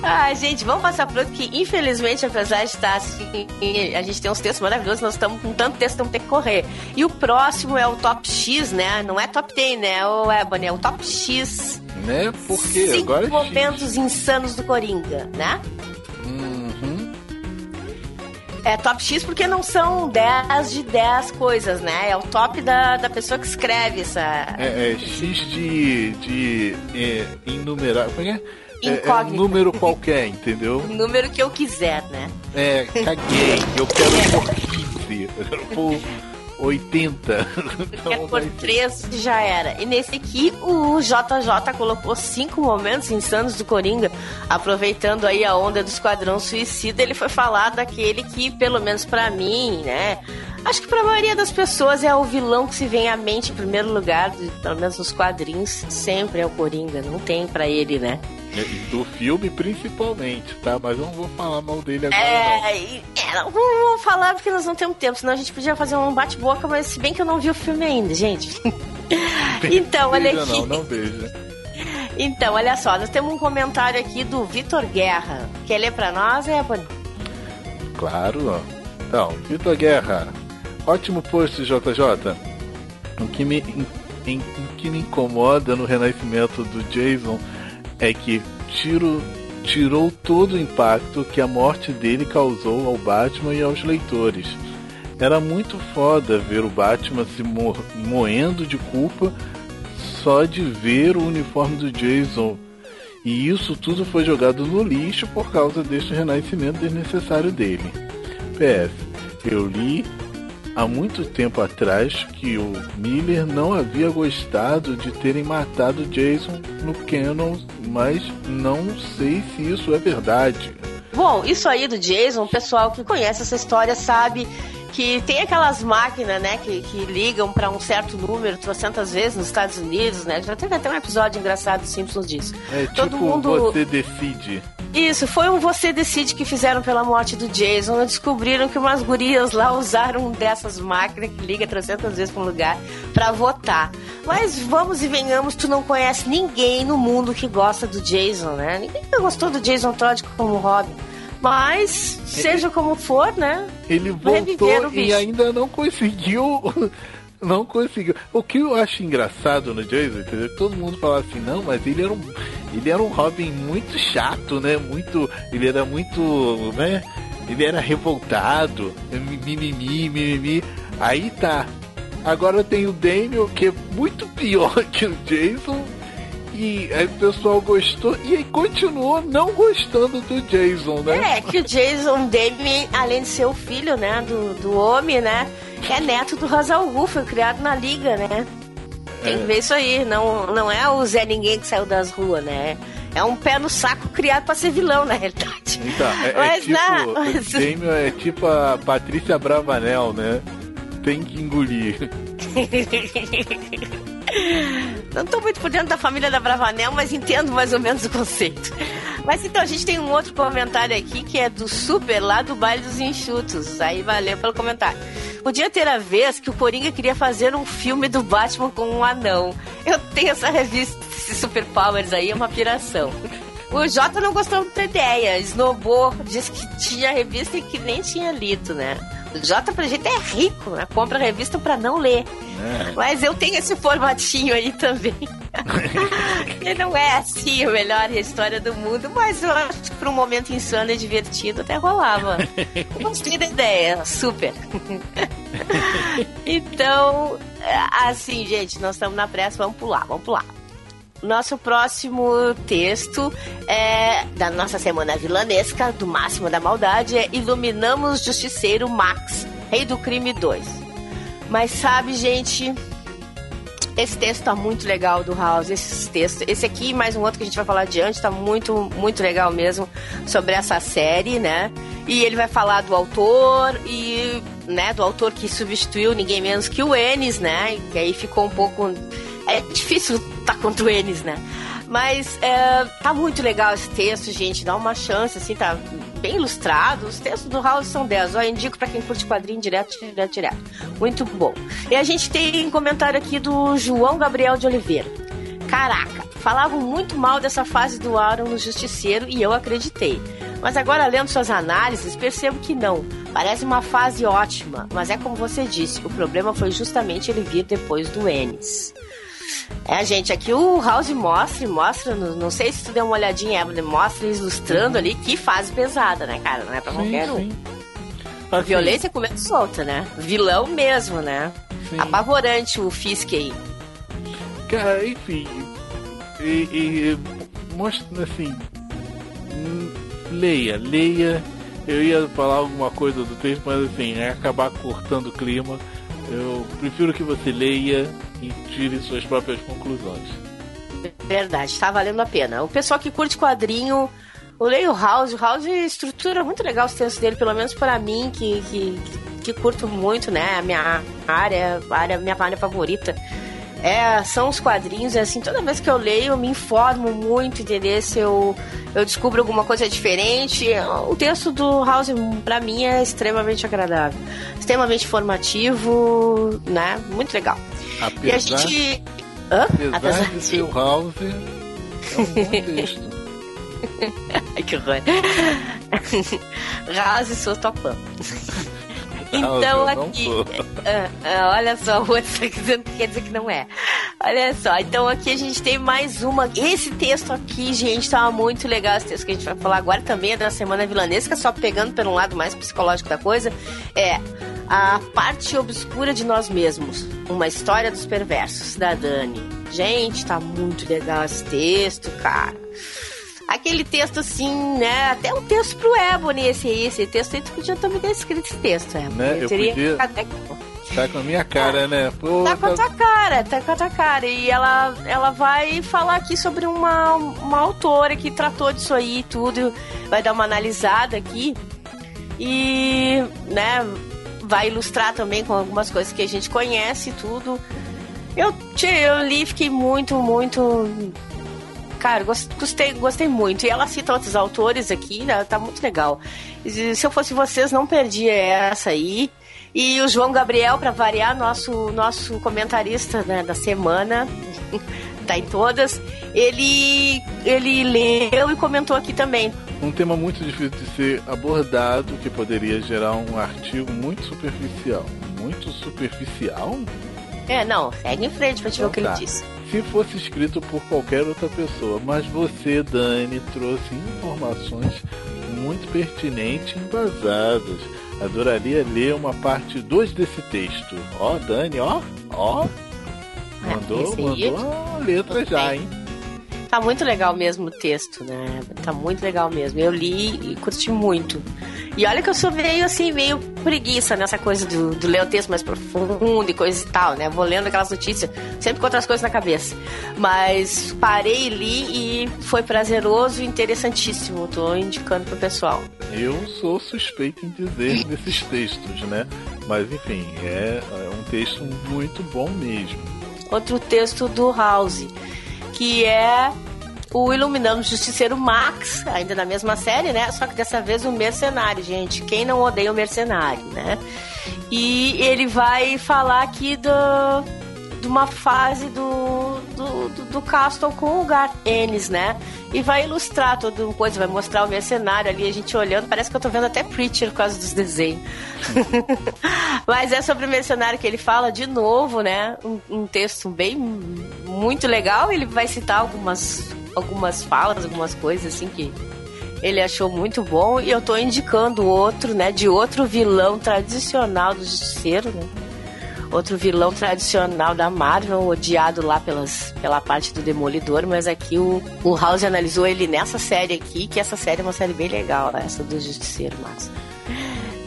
Ah, gente, vamos passar pro outro que, infelizmente, apesar de estar assim, a gente tem uns textos maravilhosos, nós estamos com tanto texto, vamos ter que correr. E o próximo é o Top X, né? Não é Top 10, né, o Ebony? É o Top X. né? Porque Cinco agora é X. momentos insanos do Coringa, né? É top X porque não são 10 de 10 coisas, né? É o top da, da pessoa que escreve essa. É, é X de. de é, inumerável. Como é que é? É, é um Incógnito. número qualquer, entendeu? O número que eu quiser, né? É, caguei. Eu quero por 15. Eu quero por 80. Que é por 3 já era. E nesse aqui, o JJ colocou cinco momentos insanos do Coringa, aproveitando aí a onda do Esquadrão Suicida. Ele foi falar daquele que, pelo menos pra mim, né? Acho que pra maioria das pessoas é o vilão que se vem à mente em primeiro lugar, pelo menos nos quadrinhos, sempre é o Coringa. Não tem para ele, né? Do filme principalmente, tá? Mas eu não vou falar mal dele agora. É, não. é não vou falar porque nós não temos tempo, senão a gente podia fazer um bate-boca, mas se bem que eu não vi o filme ainda, gente. então, olha aqui. Não, não veja. Então, olha só, nós temos um comentário aqui do Vitor Guerra. Quer ler pra nós, é, Claro, ó. Então, Vitor Guerra, ótimo post, JJ. O que me, em, em, o que me incomoda no renascimento do Jason é que tiro, tirou todo o impacto que a morte dele causou ao Batman e aos leitores. Era muito foda ver o Batman se mo moendo de culpa só de ver o uniforme do Jason. E isso tudo foi jogado no lixo por causa deste renascimento desnecessário dele. PS, eu li há muito tempo atrás que o Miller não havia gostado de terem matado Jason no canon, mas não sei se isso é verdade. Bom, isso aí do Jason, o pessoal que conhece essa história sabe que tem aquelas máquinas, né, que, que ligam para um certo número trocentas vezes nos Estados Unidos, né? Já teve até um episódio engraçado dos Simpsons disso. É Todo tipo mundo... você decide. Isso, foi um Você Decide que fizeram pela morte do Jason. Descobriram que umas gurias lá usaram dessas máquinas que liga 300 vezes para um lugar para votar. Mas vamos e venhamos, tu não conhece ninguém no mundo que gosta do Jason, né? Ninguém gostou do Jason Todd como Robin. Mas, seja como for, né? Ele voltou e ainda não conseguiu. Não conseguiu. O que eu acho engraçado no Jason, entendeu? Todo mundo fala assim, não, mas ele era um. Ele era um Robin muito chato, né? Muito. Ele era muito. né? Ele era revoltado. Mimimi, mimimi. Aí tá. Agora tem o Daniel, que é muito pior que o Jason e aí o pessoal gostou e aí continuou não gostando do Jason, né? É, que o Jason Damien, além de ser o filho, né, do, do homem, né, é neto do Gu, foi criado na liga, né? Tem que ver isso aí, não, não é o Zé Ninguém que saiu das ruas, né? É um pé no saco criado pra ser vilão, na realidade. Então, é, é mas, é tipo, na, mas... Damien é tipo a Patrícia Bravanel, né? Tem que engolir. Não tô muito por dentro da família da Bravanel, mas entendo mais ou menos o conceito. Mas então, a gente tem um outro comentário aqui que é do Super, lá do Baile dos Enxutos. Aí valeu pelo comentário. Podia ter a vez que o Coringa queria fazer um filme do Batman com um anão. Eu tenho essa revista, esse Super Powers aí, é uma piração. O Jota não gostou da ideia, esnobou, disse que tinha revista e que nem tinha lido, né? O Jota, pra gente, é rico, né? Compra revista pra não ler. É. Mas eu tenho esse formatinho aí também. e não é assim a melhor história do mundo, mas eu acho que para um momento insano e divertido até rolava. Gostei da ideia, super. então, assim, gente, nós estamos na pressa, vamos pular, vamos pular. Nosso próximo texto é da nossa semana vilanesca, do Máximo da Maldade, é Iluminamos Justiceiro Max, Rei do Crime 2. Mas sabe, gente, esse texto tá muito legal do House, esse texto. Esse aqui mais um outro que a gente vai falar adiante, tá muito, muito legal mesmo sobre essa série, né? E ele vai falar do autor e, né, do autor que substituiu ninguém menos que o Ennis, né? Que aí ficou um pouco é difícil tá contra o Enes, né? Mas é, tá muito legal esse texto, gente. Dá uma chance, assim, tá bem ilustrado. Os textos do House são 10. Eu indico para quem curte quadrinho direto, direto, direto. Muito bom. E a gente tem comentário aqui do João Gabriel de Oliveira. Caraca, falavam muito mal dessa fase do Aaron no Justiceiro e eu acreditei. Mas agora, lendo suas análises, percebo que não. Parece uma fase ótima, mas é como você disse, o problema foi justamente ele vir depois do Ennis. É, gente, aqui o House mostra, mostra, não sei se tu deu uma olhadinha, Evelyn, mostra ilustrando uhum. ali que fase pesada, né, cara? Não é pra sim, qualquer um. A violência comendo solta, né? Vilão mesmo, né? Sim. Apavorante o Fisk aí. Cara, enfim. E, e, mostra assim. Leia, leia. Eu ia falar alguma coisa do texto, mas assim, é acabar cortando o clima. Eu prefiro que você leia e tire suas próprias conclusões. Verdade, tá valendo a pena. O pessoal que curte quadrinho, eu leio o House, o House estrutura muito legal os textos dele, pelo menos para mim, que, que, que curto muito, né? A minha área, área minha área favorita. É, são os quadrinhos, é assim, toda vez que eu leio, eu me informo muito, entendeu? Se eu, eu descubro alguma coisa diferente. O texto do House, para mim, é extremamente agradável. Extremamente informativo, né? Muito legal. Apesar, e a gente. Hã? Apesar, Apesar de ser o House, é um bom texto. Ai, que horror. House, sou topão. Então aqui, uh, uh, olha só, o outro tá dizendo que quer dizer que não é. Olha só, então aqui a gente tem mais uma. Esse texto aqui, gente, tá muito legal. Esse texto que a gente vai falar agora também é da Semana Vilanesca, só pegando pelo lado mais psicológico da coisa. É a parte obscura de nós mesmos. Uma história dos perversos, da Dani. Gente, tá muito legal esse texto, cara aquele texto assim, né? Até um texto pro Ebony, esse aí, esse texto aí, tu podia também ter escrito esse texto, Ebony. Né? Eu teria podia... Tá com a minha cara, né? Pô, tá com a tua cara, tá com a tua cara. E ela, ela vai falar aqui sobre uma, uma autora que tratou disso aí e tudo. Vai dar uma analisada aqui. E, né, vai ilustrar também com algumas coisas que a gente conhece tudo. Eu, eu li, fiquei muito, muito Cara, gostei, gostei muito. E ela cita outros autores aqui, né? tá muito legal. Se eu fosse vocês, não perdia essa aí. E o João Gabriel, para variar, nosso, nosso comentarista né, da semana, tá em todas, ele, ele leu e comentou aqui também. Um tema muito difícil de ser abordado, que poderia gerar um artigo muito superficial. Muito superficial? É, não, segue em frente pra te então, ver o que tá. ele disse se fosse escrito por qualquer outra pessoa. Mas você, Dani, trouxe informações muito pertinentes e embasadas. Adoraria ler uma parte 2 desse texto. Ó, Dani, ó, ó. Mandou, mandou a letra já, hein? Tá muito legal mesmo o texto, né? Tá muito legal mesmo. Eu li e curti muito. E olha que eu sou meio assim, meio preguiça nessa coisa do, do ler o texto mais profundo e coisa e tal, né? Vou lendo aquelas notícias, sempre com outras coisas na cabeça. Mas parei, li e foi prazeroso e interessantíssimo. Tô indicando pro pessoal. Eu sou suspeito em dizer desses textos, né? Mas enfim, é, é um texto muito bom mesmo. Outro texto do House, que é o Iluminando Justiceiro Max, ainda na mesma série, né? Só que dessa vez o Mercenário, gente. Quem não odeia o Mercenário, né? E ele vai falar aqui do, de uma fase do, do, do, do Castle com o Gar Ennis, né? E vai ilustrar toda uma coisa, vai mostrar o mercenário ali, a gente olhando, parece que eu tô vendo até Preacher por causa dos desenhos. Mas é sobre o mercenário que ele fala de novo, né? Um, um texto bem muito legal. Ele vai citar algumas algumas falas, algumas coisas assim que ele achou muito bom e eu tô indicando outro, né, de outro vilão tradicional do Justiceiro, né? Outro vilão tradicional da Marvel, odiado lá pelas, pela parte do Demolidor, mas aqui o, o House analisou ele nessa série aqui, que essa série é uma série bem legal, essa do Justiceiro, mas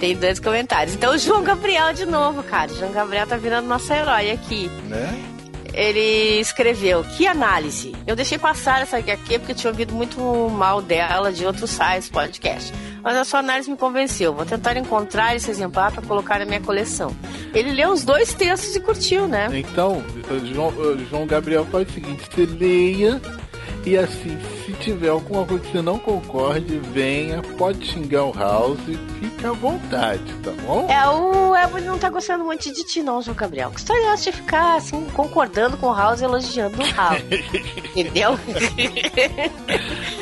tem dois comentários. Então, o João Gabriel de novo, cara. O João Gabriel tá virando nosso herói aqui. Né? Ele escreveu: Que análise? Eu deixei passar essa HQ porque tinha ouvido muito mal dela de outros sites, podcast. Mas a sua análise me convenceu. Vou tentar encontrar esse exemplar para colocar na minha coleção. Ele leu os dois textos e curtiu, né? Então, João, João Gabriel faz o seguinte: você leia e assim, tiver alguma coisa que você não concorde, venha, pode xingar o House, fica à vontade, tá bom? É, o Ebony não tá gostando muito de ti, não, João Gabriel. Que história é de ficar assim, concordando com o House elogiando o House? Entendeu?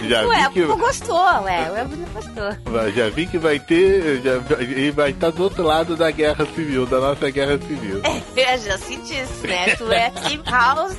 Já o Ebony que... não gostou, ué, o Ebony não gostou. Já vi que vai ter. Já, ele vai estar do outro lado da guerra civil, da nossa guerra civil. É, já se disse, né? Tu é Team House.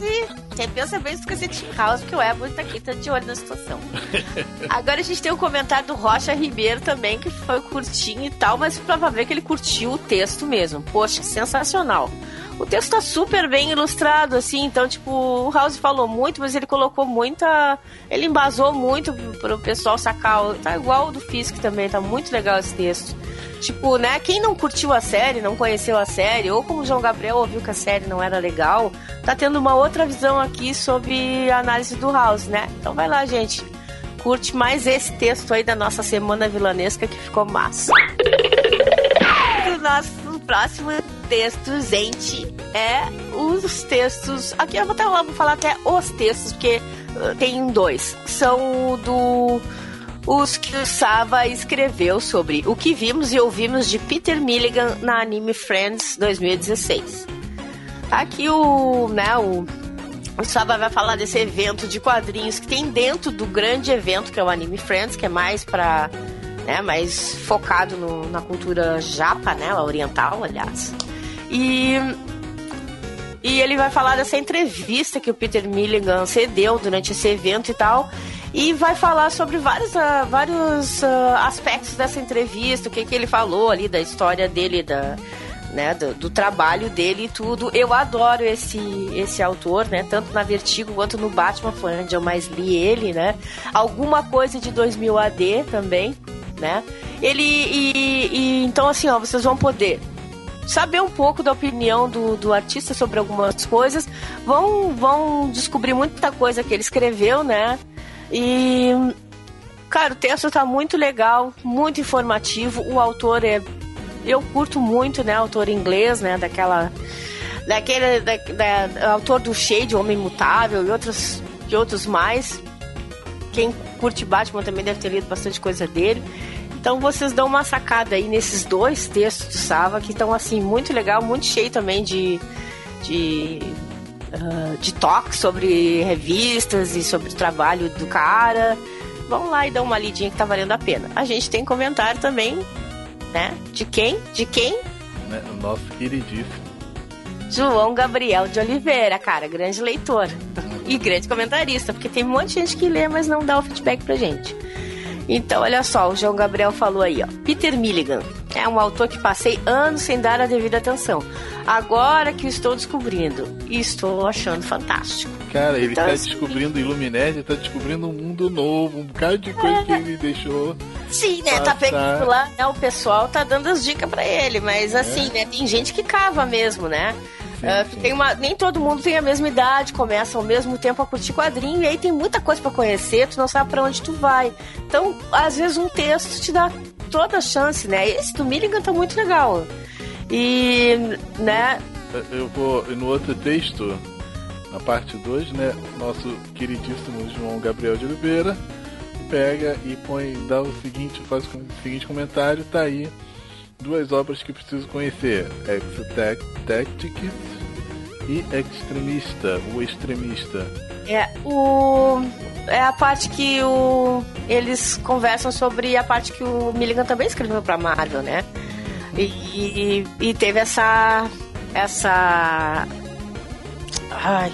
Você pensa bem se você Team House, porque o Ebony tá aqui, tá de olho na situação. Agora a gente tem o um comentário do Rocha Ribeiro também, que foi curtinho e tal, mas pra ver que ele curtiu o texto mesmo. Poxa, sensacional. O texto tá super bem ilustrado, assim, então, tipo, o House falou muito, mas ele colocou muita. Ele embasou muito pro pessoal sacar. Tá igual o do Fisk também, tá muito legal esse texto. Tipo, né, quem não curtiu a série, não conheceu a série, ou como o João Gabriel ouviu que a série não era legal, tá tendo uma outra visão aqui sobre a análise do House, né? Então vai lá, gente. Curte mais esse texto aí da nossa semana vilanesca que ficou massa. Do nosso próximo texto, gente, é os textos. Aqui eu vou, até, vou falar até os textos, porque uh, tem dois. São do. Os que o Sava escreveu sobre o que vimos e ouvimos de Peter Milligan na Anime Friends 2016. Aqui o, né, o, o Saba vai falar desse evento de quadrinhos que tem dentro do grande evento que é o Anime Friends, que é mais para né, mais focado no, na cultura japa, né, oriental, aliás. E e ele vai falar dessa entrevista que o Peter Milligan cedeu durante esse evento e tal. E vai falar sobre vários, uh, vários uh, aspectos dessa entrevista, o que, que ele falou ali da história dele, da, né, do, do, trabalho dele e tudo. Eu adoro esse, esse autor, né? Tanto na Vertigo quanto no Batman, foi onde eu mais li ele, né? Alguma coisa de 2000 AD também, né? Ele e, e então assim, ó, vocês vão poder saber um pouco da opinião do, do artista sobre algumas coisas, vão, vão descobrir muita coisa que ele escreveu, né? E, cara, o texto tá muito legal, muito informativo. O autor é. Eu curto muito, né? Autor inglês, né? Daquela. Daquele. Da, da, autor do Shade, Homem Mutável e outros, e outros mais. Quem curte Batman também deve ter lido bastante coisa dele. Então vocês dão uma sacada aí nesses dois textos do Sava que estão assim muito legal, muito cheio também de de, uh, de toque sobre revistas e sobre o trabalho do cara. Vão lá e dão uma lidinha que tá valendo a pena. A gente tem comentário também, né? De quem? De quem? Né, nosso queridíssimo. João Gabriel de Oliveira, cara, grande leitor e grande comentarista, porque tem um monte de gente que lê, mas não dá o feedback pra gente. Então, olha só, o João Gabriel falou aí, ó. Peter Milligan é um autor que passei anos sem dar a devida atenção. Agora que estou descobrindo, e estou achando fantástico. Cara, ele então, tá assim, descobrindo Illuminati, tá descobrindo um mundo novo, um bocado de coisa é. que ele deixou. Sim, né? Passar. Tá pegando lá, né? O pessoal tá dando as dicas para ele, mas é. assim, né? Tem gente que cava mesmo, né? Uh, tem uma, nem todo mundo tem a mesma idade, começa ao mesmo tempo a curtir quadrinho, e aí tem muita coisa para conhecer, tu não sabe para onde tu vai. Então, às vezes, um texto te dá toda a chance, né? Esse do Milligan tá muito legal. E, né? Eu vou. No outro texto, na parte 2, né? Nosso queridíssimo João Gabriel de Oliveira pega e põe, dá o seguinte, faz o seguinte comentário, tá aí duas obras que preciso conhecer: Ex-Tactics e Extremista, o Extremista. É, o é a parte que o eles conversam sobre a parte que o Milligan também escreveu para Marvel, né? E, e, e, teve essa essa ai,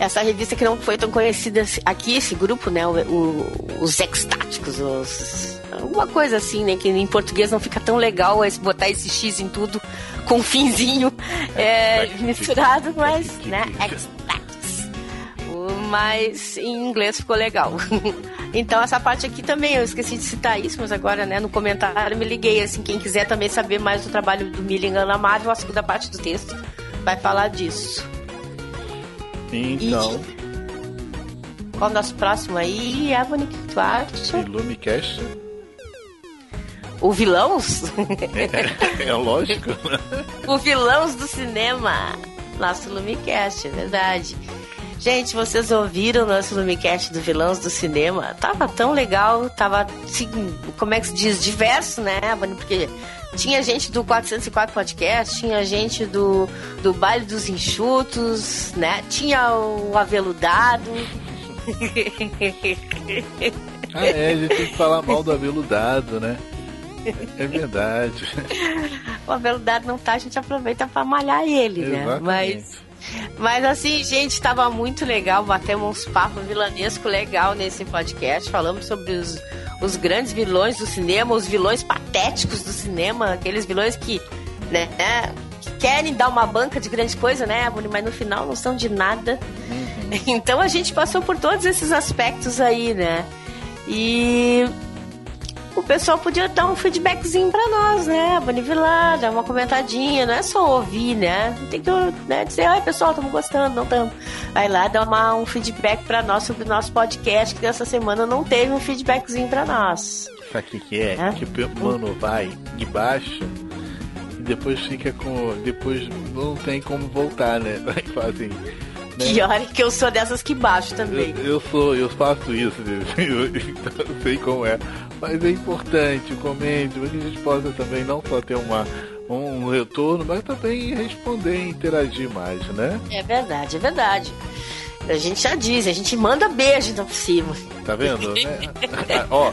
essa revista que não foi tão conhecida aqui, esse grupo, né? O, o, os Extáticos, os Alguma coisa assim, né? Que em português não fica tão legal botar esse X em tudo com um finzinho é, misturado, mas, né? Mas em inglês ficou legal. então essa parte aqui também, eu esqueci de citar isso, mas agora, né, no comentário me liguei, assim, quem quiser também saber mais do trabalho do Milligan na Marvel, a segunda parte do texto vai falar disso. Então... E... Qual o nosso próximo aí, Ebony, que tu acha? Illumicast. O vilãos? É, é lógico. o vilãos do cinema. Nosso Lumicast, é verdade. Gente, vocês ouviram o nosso Lumicast do Vilãos do Cinema? Tava tão legal, tava, assim, como é que se diz? Diverso, né, Porque tinha gente do 404 Podcast, tinha gente do, do Baile dos Enxutos, né? Tinha o Aveludado. ah, é, a gente tem que falar mal do Aveludado, né? É verdade. o Aveludado não tá, a gente aproveita para malhar ele, né? Exatamente. Mas. Mas assim, gente, tava muito legal, batemos uns papos vilanesco legal nesse podcast. Falamos sobre os, os grandes vilões do cinema, os vilões patéticos do cinema, aqueles vilões que, né, que querem dar uma banca de grande coisa, né, mas no final não são de nada. Uhum. Então a gente passou por todos esses aspectos aí, né? E o pessoal podia dar um feedbackzinho pra nós, né? Bonivilar, dar uma comentadinha, não é só ouvir, né? Tem que né, dizer, ai pessoal, estamos gostando, não estamos. Vai lá dar uma, um feedback pra nós sobre o nosso podcast, que dessa semana não teve um feedbackzinho pra nós. Sabe o que, que é? é? Que o mano vai de baixo depois fica com. Depois não tem como voltar, né? Fazem. Né? Pior é que eu sou dessas que baixo também. Eu, eu sou, eu faço isso, eu, então eu sei como é. Mas é importante, comente, para que a gente possa também não só ter uma, um retorno, mas também responder e interagir mais, né? É verdade, é verdade. A gente já diz, a gente manda beijo então por cima. Tá vendo? né? Ó,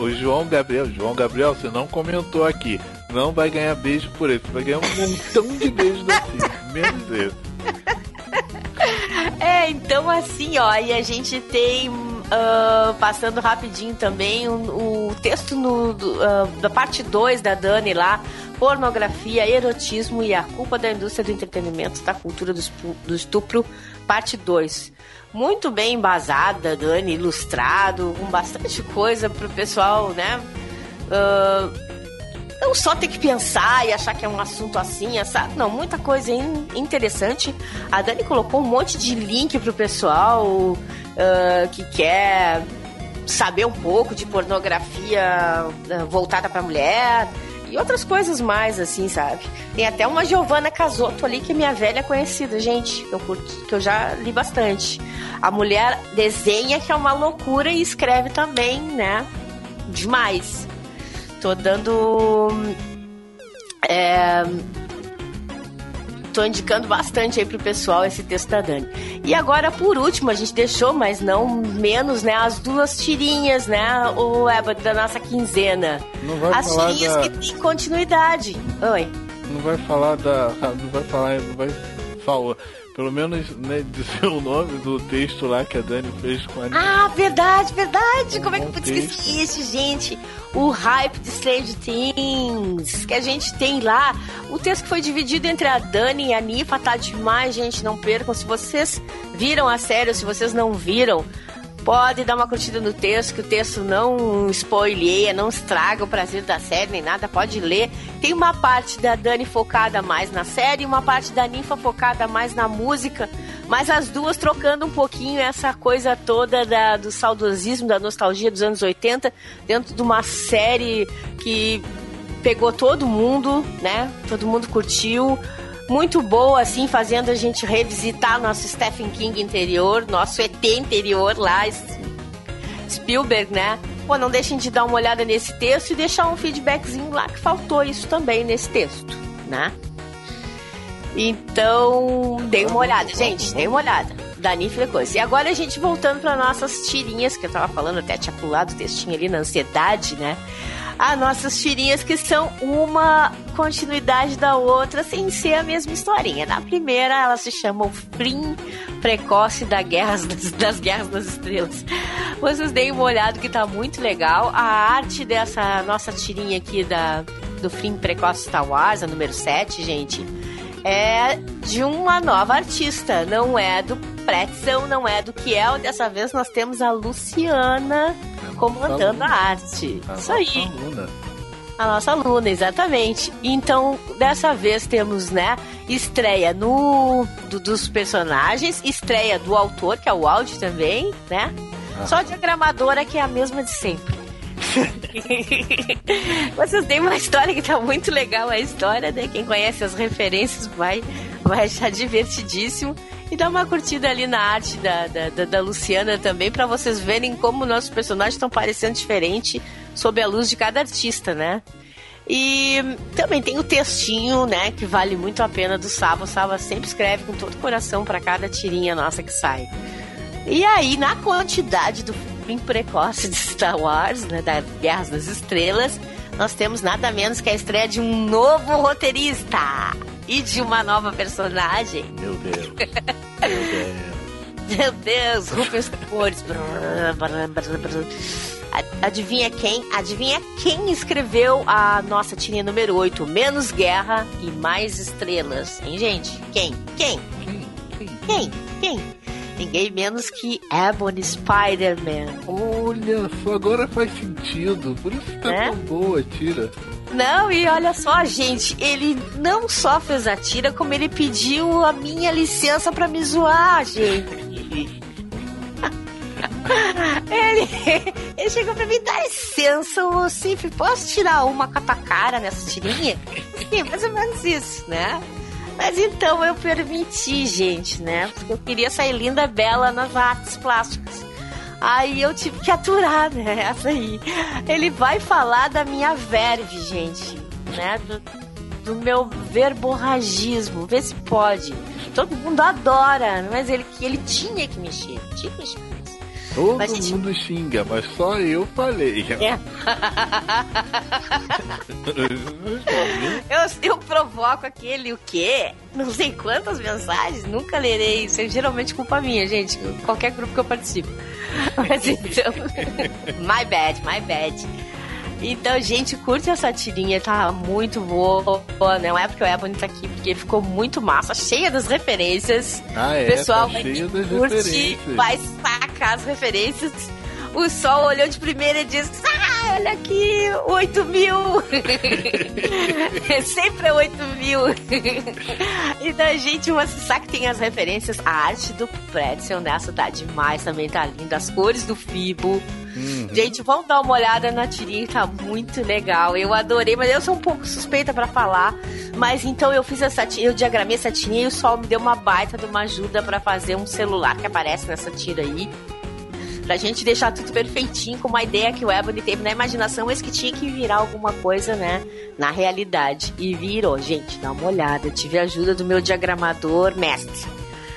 o João Gabriel, João Gabriel, você não comentou aqui. Não vai ganhar beijo por ele, você vai ganhar um montão de beijos da menos esse. É, então assim, ó, e a gente tem Uh, passando rapidinho também o, o texto no, do, uh, da parte 2 da Dani lá, pornografia, erotismo e a culpa da indústria do entretenimento, da cultura do, do estupro, parte 2. Muito bem embasada, Dani, ilustrado, com bastante coisa pro pessoal, né? Uh, não só ter que pensar e achar que é um assunto assim, essa, não, muita coisa interessante. A Dani colocou um monte de link pro pessoal uh, que quer saber um pouco de pornografia uh, voltada para mulher e outras coisas mais, assim, sabe? Tem até uma Giovanna Casotto ali que é minha velha conhecida, gente, que eu, curto, que eu já li bastante. A mulher desenha que é uma loucura e escreve também, né? Demais. Tô dando. É, tô indicando bastante aí pro pessoal esse texto da Dani. E agora, por último, a gente deixou, mas não menos, né, as duas tirinhas, né, o Eba, da nossa quinzena. Não vai as falar tirinhas da... que tem continuidade. Oi. Não vai falar da. Não vai falar. Não vai falar pelo menos né, dizer o nome do texto lá que a Dani fez com a Ah, verdade, verdade! Um Como é que eu pude esquecer isso, gente? O hype de Strange Things, que a gente tem lá. O texto que foi dividido entre a Dani e a Nifa tá demais, gente. Não percam. Se vocês viram a série, se vocês não viram, Pode dar uma curtida no texto, que o texto não spoileia, não estraga o prazer da série nem nada, pode ler. Tem uma parte da Dani focada mais na série e uma parte da Ninfa focada mais na música, mas as duas trocando um pouquinho essa coisa toda da, do saudosismo, da nostalgia dos anos 80, dentro de uma série que pegou todo mundo, né? Todo mundo curtiu muito boa, assim, fazendo a gente revisitar nosso Stephen King interior, nosso ET interior lá, Spielberg, né? Pô, não deixem de dar uma olhada nesse texto e deixar um feedbackzinho lá que faltou isso também nesse texto, né? Então, dei uma olhada, gente, dei uma olhada. Dani Frequência. E agora a gente voltando para nossas tirinhas, que eu tava falando, até tinha pulado o textinho ali na ansiedade, né? as nossas tirinhas que são uma continuidade da outra sem ser a mesma historinha. Na primeira, ela se chama O Fim Precoce da Guerras, das, das Guerras das Estrelas. Vocês deem uma olhada que tá muito legal. A arte dessa nossa tirinha aqui da, do Fim Precoce Star Wars, a número 7, gente, é de uma nova artista, não é do Pretzel, não é do Kiel. Dessa vez nós temos a Luciana comandando a arte. A Isso aí. Aluna. A nossa aluna, exatamente. Então, dessa vez temos, né, estreia no do, dos personagens, estreia do autor, que é o áudio também, né? Ah. Só a diagramadora que é a mesma de sempre. Vocês têm uma história que tá muito legal a história, né? Quem conhece as referências vai, vai achar divertidíssimo. E dá uma curtida ali na arte da, da, da, Luciana também, para vocês verem como nossos personagens estão parecendo diferente sob a luz de cada artista, né? E também tem o textinho, né, que vale muito a pena do Saba. O Saba sempre escreve com todo o coração para cada tirinha nossa que sai. E aí, na quantidade do fim precoce de Star Wars, né, da Guerras das Estrelas, nós temos nada menos que a estreia de um novo roteirista e de uma nova personagem. Meu Deus. Meu Deus. Meu Deus, Cores. Adivinha quem? Adivinha quem escreveu a nossa tirinha número 8? Menos guerra e mais estrelas. Hein, gente? Quem? Quem? Quem? Quem? Ninguém menos que Ebony Spider-Man. Olha só, agora faz sentido. Por isso tá Né? tão boa, tira. Não, e olha só, gente, ele não só fez a tira, como ele pediu a minha licença pra me zoar, gente. ele, ele chegou pra mim, dá licença, ô Cif, posso tirar uma com a tua cara nessa tirinha? Enfim, mais ou menos isso, né? Mas então eu permiti, gente, né? Porque eu queria sair linda, bela nas artes plásticas. Aí eu tive que aturar, né? Essa aí. Ele vai falar da minha verve, gente, né? Do, do meu verborragismo. Vê se pode. Todo mundo adora, mas ele, ele tinha que mexer. Tinha que mexer. Todo mas, mundo gente... xinga, mas só eu falei. É. eu, eu provoco aquele o quê? Não sei quantas mensagens, nunca lerei. Isso é geralmente culpa minha, gente. Qualquer grupo que eu participo. Mas então. my bad, my bad. Então, gente, curte essa tirinha, tá muito boa. Não é porque o Ebony tá aqui, porque ficou muito massa, cheia das referências. Ah, é? Pessoal tá cheia das curtir, referências. vai sacar as referências. O Sol olhou de primeira e disse: Ah, olha aqui, 8 mil! Sempre é 8 mil! então, gente, uma sabe que tem as referências. A arte do Pretzel nessa tá demais, também tá linda. As cores do Fibo. Uhum. Gente, vamos dar uma olhada na tirinha, tá muito legal. Eu adorei, mas eu sou um pouco suspeita para falar. Mas então eu fiz essa tirinha, eu diagramei essa tirinha e o Sol me deu uma baita de uma ajuda para fazer um celular que aparece nessa tira aí pra gente deixar tudo perfeitinho, com uma ideia que o Ebony teve na imaginação, mas que tinha que virar alguma coisa, né, na realidade. E virou, gente, dá uma olhada. Eu tive a ajuda do meu diagramador mestre.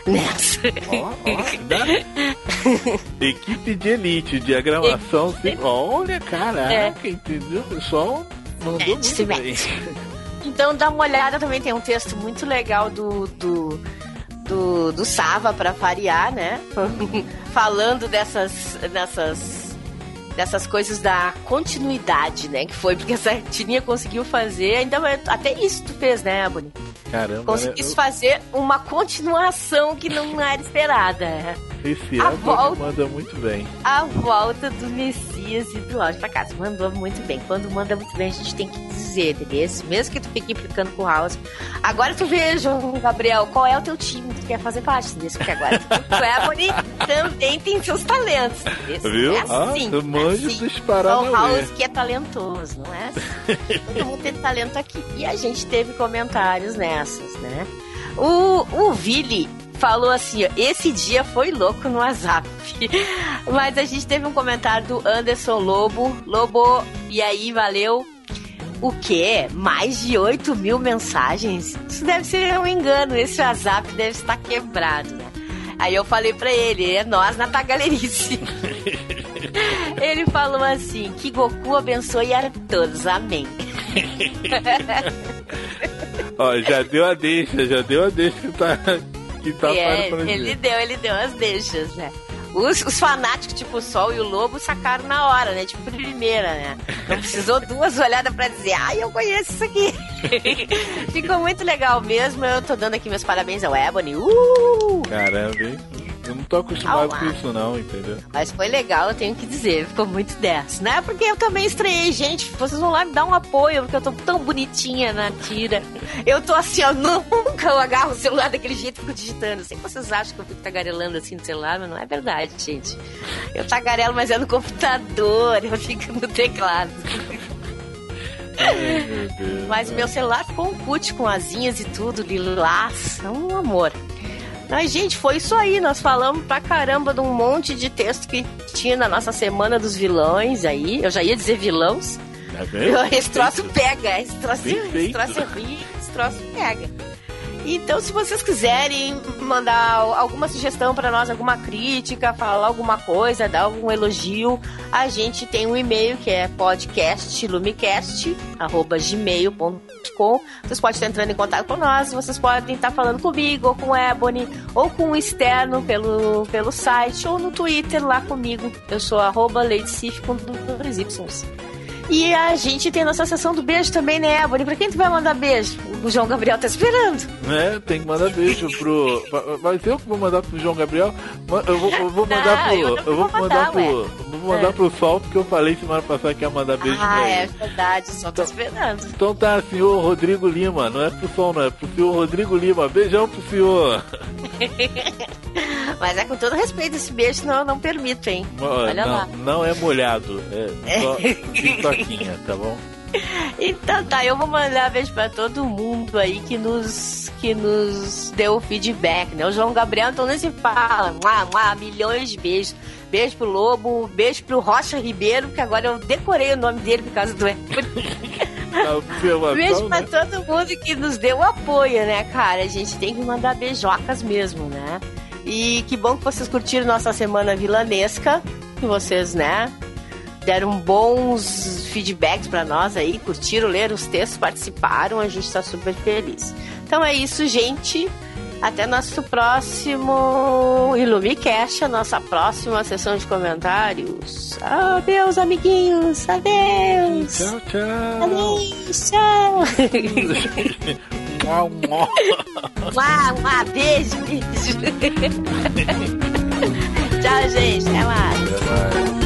Nessa. Ó, ó, dá. Equipe de elite, diagramação. sim. Olha, caraca, entendeu? O pessoal mandou É, muito bem. Então dá uma olhada também, tem um texto muito legal do. do do, do Sava para variar, né? Falando dessas, dessas, dessas coisas da continuidade, né? Que foi porque essa tirinha conseguiu fazer. É- até isso tu fez, né, Aboni? Caramba, né? fazer uma continuação que não era esperada. esse a volta- manda muito bem. A volta do Messias e do áudio pra casa. Mandou muito bem. Quando manda muito bem, a gente tem que dizer, entendeu? Mesmo que tu fique implicando com o House. Agora tu veja, Gabriel, qual é o teu time que tu quer fazer parte desse? Porque agora tu, o Ebony também tem seus talentos. entendeu? Viu? É assim, ah, eu manjo assim. dos Só Paranauê. House que é talentoso, não é? Todo mundo tem talento aqui. E a gente teve comentários nessas, né? O, o Vili falou assim, ó, esse dia foi louco no WhatsApp. Mas a gente teve um comentário do Anderson Lobo. Lobo, e aí, valeu. O quê? Mais de 8 mil mensagens? Isso deve ser um engano. Esse WhatsApp deve estar quebrado, né? Aí eu falei pra ele, é nós na tagalerice. ele falou assim, que Goku abençoe a todos, amém. Ó, já deu a deixa, já deu a deixa que tá, que tá É, para ele dizer. deu, ele deu as deixas, né? Os, os fanáticos, tipo o Sol e o Lobo, sacaram na hora, né? Tipo, primeira, né? Não precisou duas olhadas pra dizer, ai, eu conheço isso aqui. Ficou muito legal mesmo. Eu tô dando aqui meus parabéns ao Ebony. Uh! Caramba, hein? Eu não tô acostumado com isso não, entendeu? Mas foi legal, eu tenho que dizer. Ficou muito 10, né? Porque eu também estreiei, gente. Vocês vão lá me dar um apoio, porque eu tô tão bonitinha na tira. Eu tô assim, ó, nunca eu agarro o celular daquele jeito e fico digitando. Sei que vocês acham que eu fico tagarelando assim no celular, mas não é verdade, gente. Eu tagarelo, mas é no computador, eu fico no teclado. Ai, meu. Mas meu celular ficou um cut com asinhas e tudo, lilás. É um amor. Mas, gente, foi isso aí. Nós falamos pra caramba de um monte de texto que tinha na nossa semana dos vilões aí. Eu já ia dizer vilões. Tá vendo? Esse troço pega. Esse troço, esse troço é ruim, esse troço pega. Então, se vocês quiserem mandar alguma sugestão pra nós, alguma crítica, falar alguma coisa, dar algum elogio, a gente tem um e-mail que é podcastlumicast@gmail.com. Vocês podem estar entrando em contato com nós, vocês podem estar falando comigo, ou com o Ebony, ou com o externo pelo, pelo site, ou no Twitter lá comigo. Eu sou arroba Leidecif com dois. E a gente tem a nossa sessão do beijo também, né, Ebony? Pra quem tu vai mandar beijo? O João Gabriel tá esperando. É, tem que mandar beijo pro. va- Vai ser eu que vou mandar pro João Gabriel? Eu vou, eu vou mandar Não, pro. eu Eu, vou vou mandar mandar, pro. eu Vou mandar É. pro Sol, porque eu falei semana passada que ia mandar beijo pra Ah, ele. é verdade, só tô esperando. Então tá, senhor Rodrigo Lima, não é pro Sol, não, é pro senhor Rodrigo Lima. Beijão pro senhor. Mas é com todo respeito, esse beijo não, não permito, hein? Olha não, lá. não é molhado, é só tá bom? Então tá, eu vou mandar beijo pra todo mundo aí que nos, que nos deu feedback, né? O João Gabriel então nem se fala. Mua, mua, milhões de beijos. Beijo pro Lobo, beijo pro Rocha Ribeiro, que agora eu decorei o nome dele por causa do Beijo pra todo mundo que nos deu apoio, né, cara? A gente tem que mandar beijocas mesmo, né? E que bom que vocês curtiram nossa semana vilanesca. Que vocês, né, deram bons feedbacks para nós aí, curtiram, leram os textos, participaram, a gente tá super feliz. Então é isso, gente. Até nosso próximo Ilumicast, a nossa próxima sessão de comentários. Adeus, amiguinhos. Adeus. Tchau, tchau. Adeus, tchau. Mua, mua. Mua, mua, beijo, beijo. tchau, gente. Até mais. Até mais.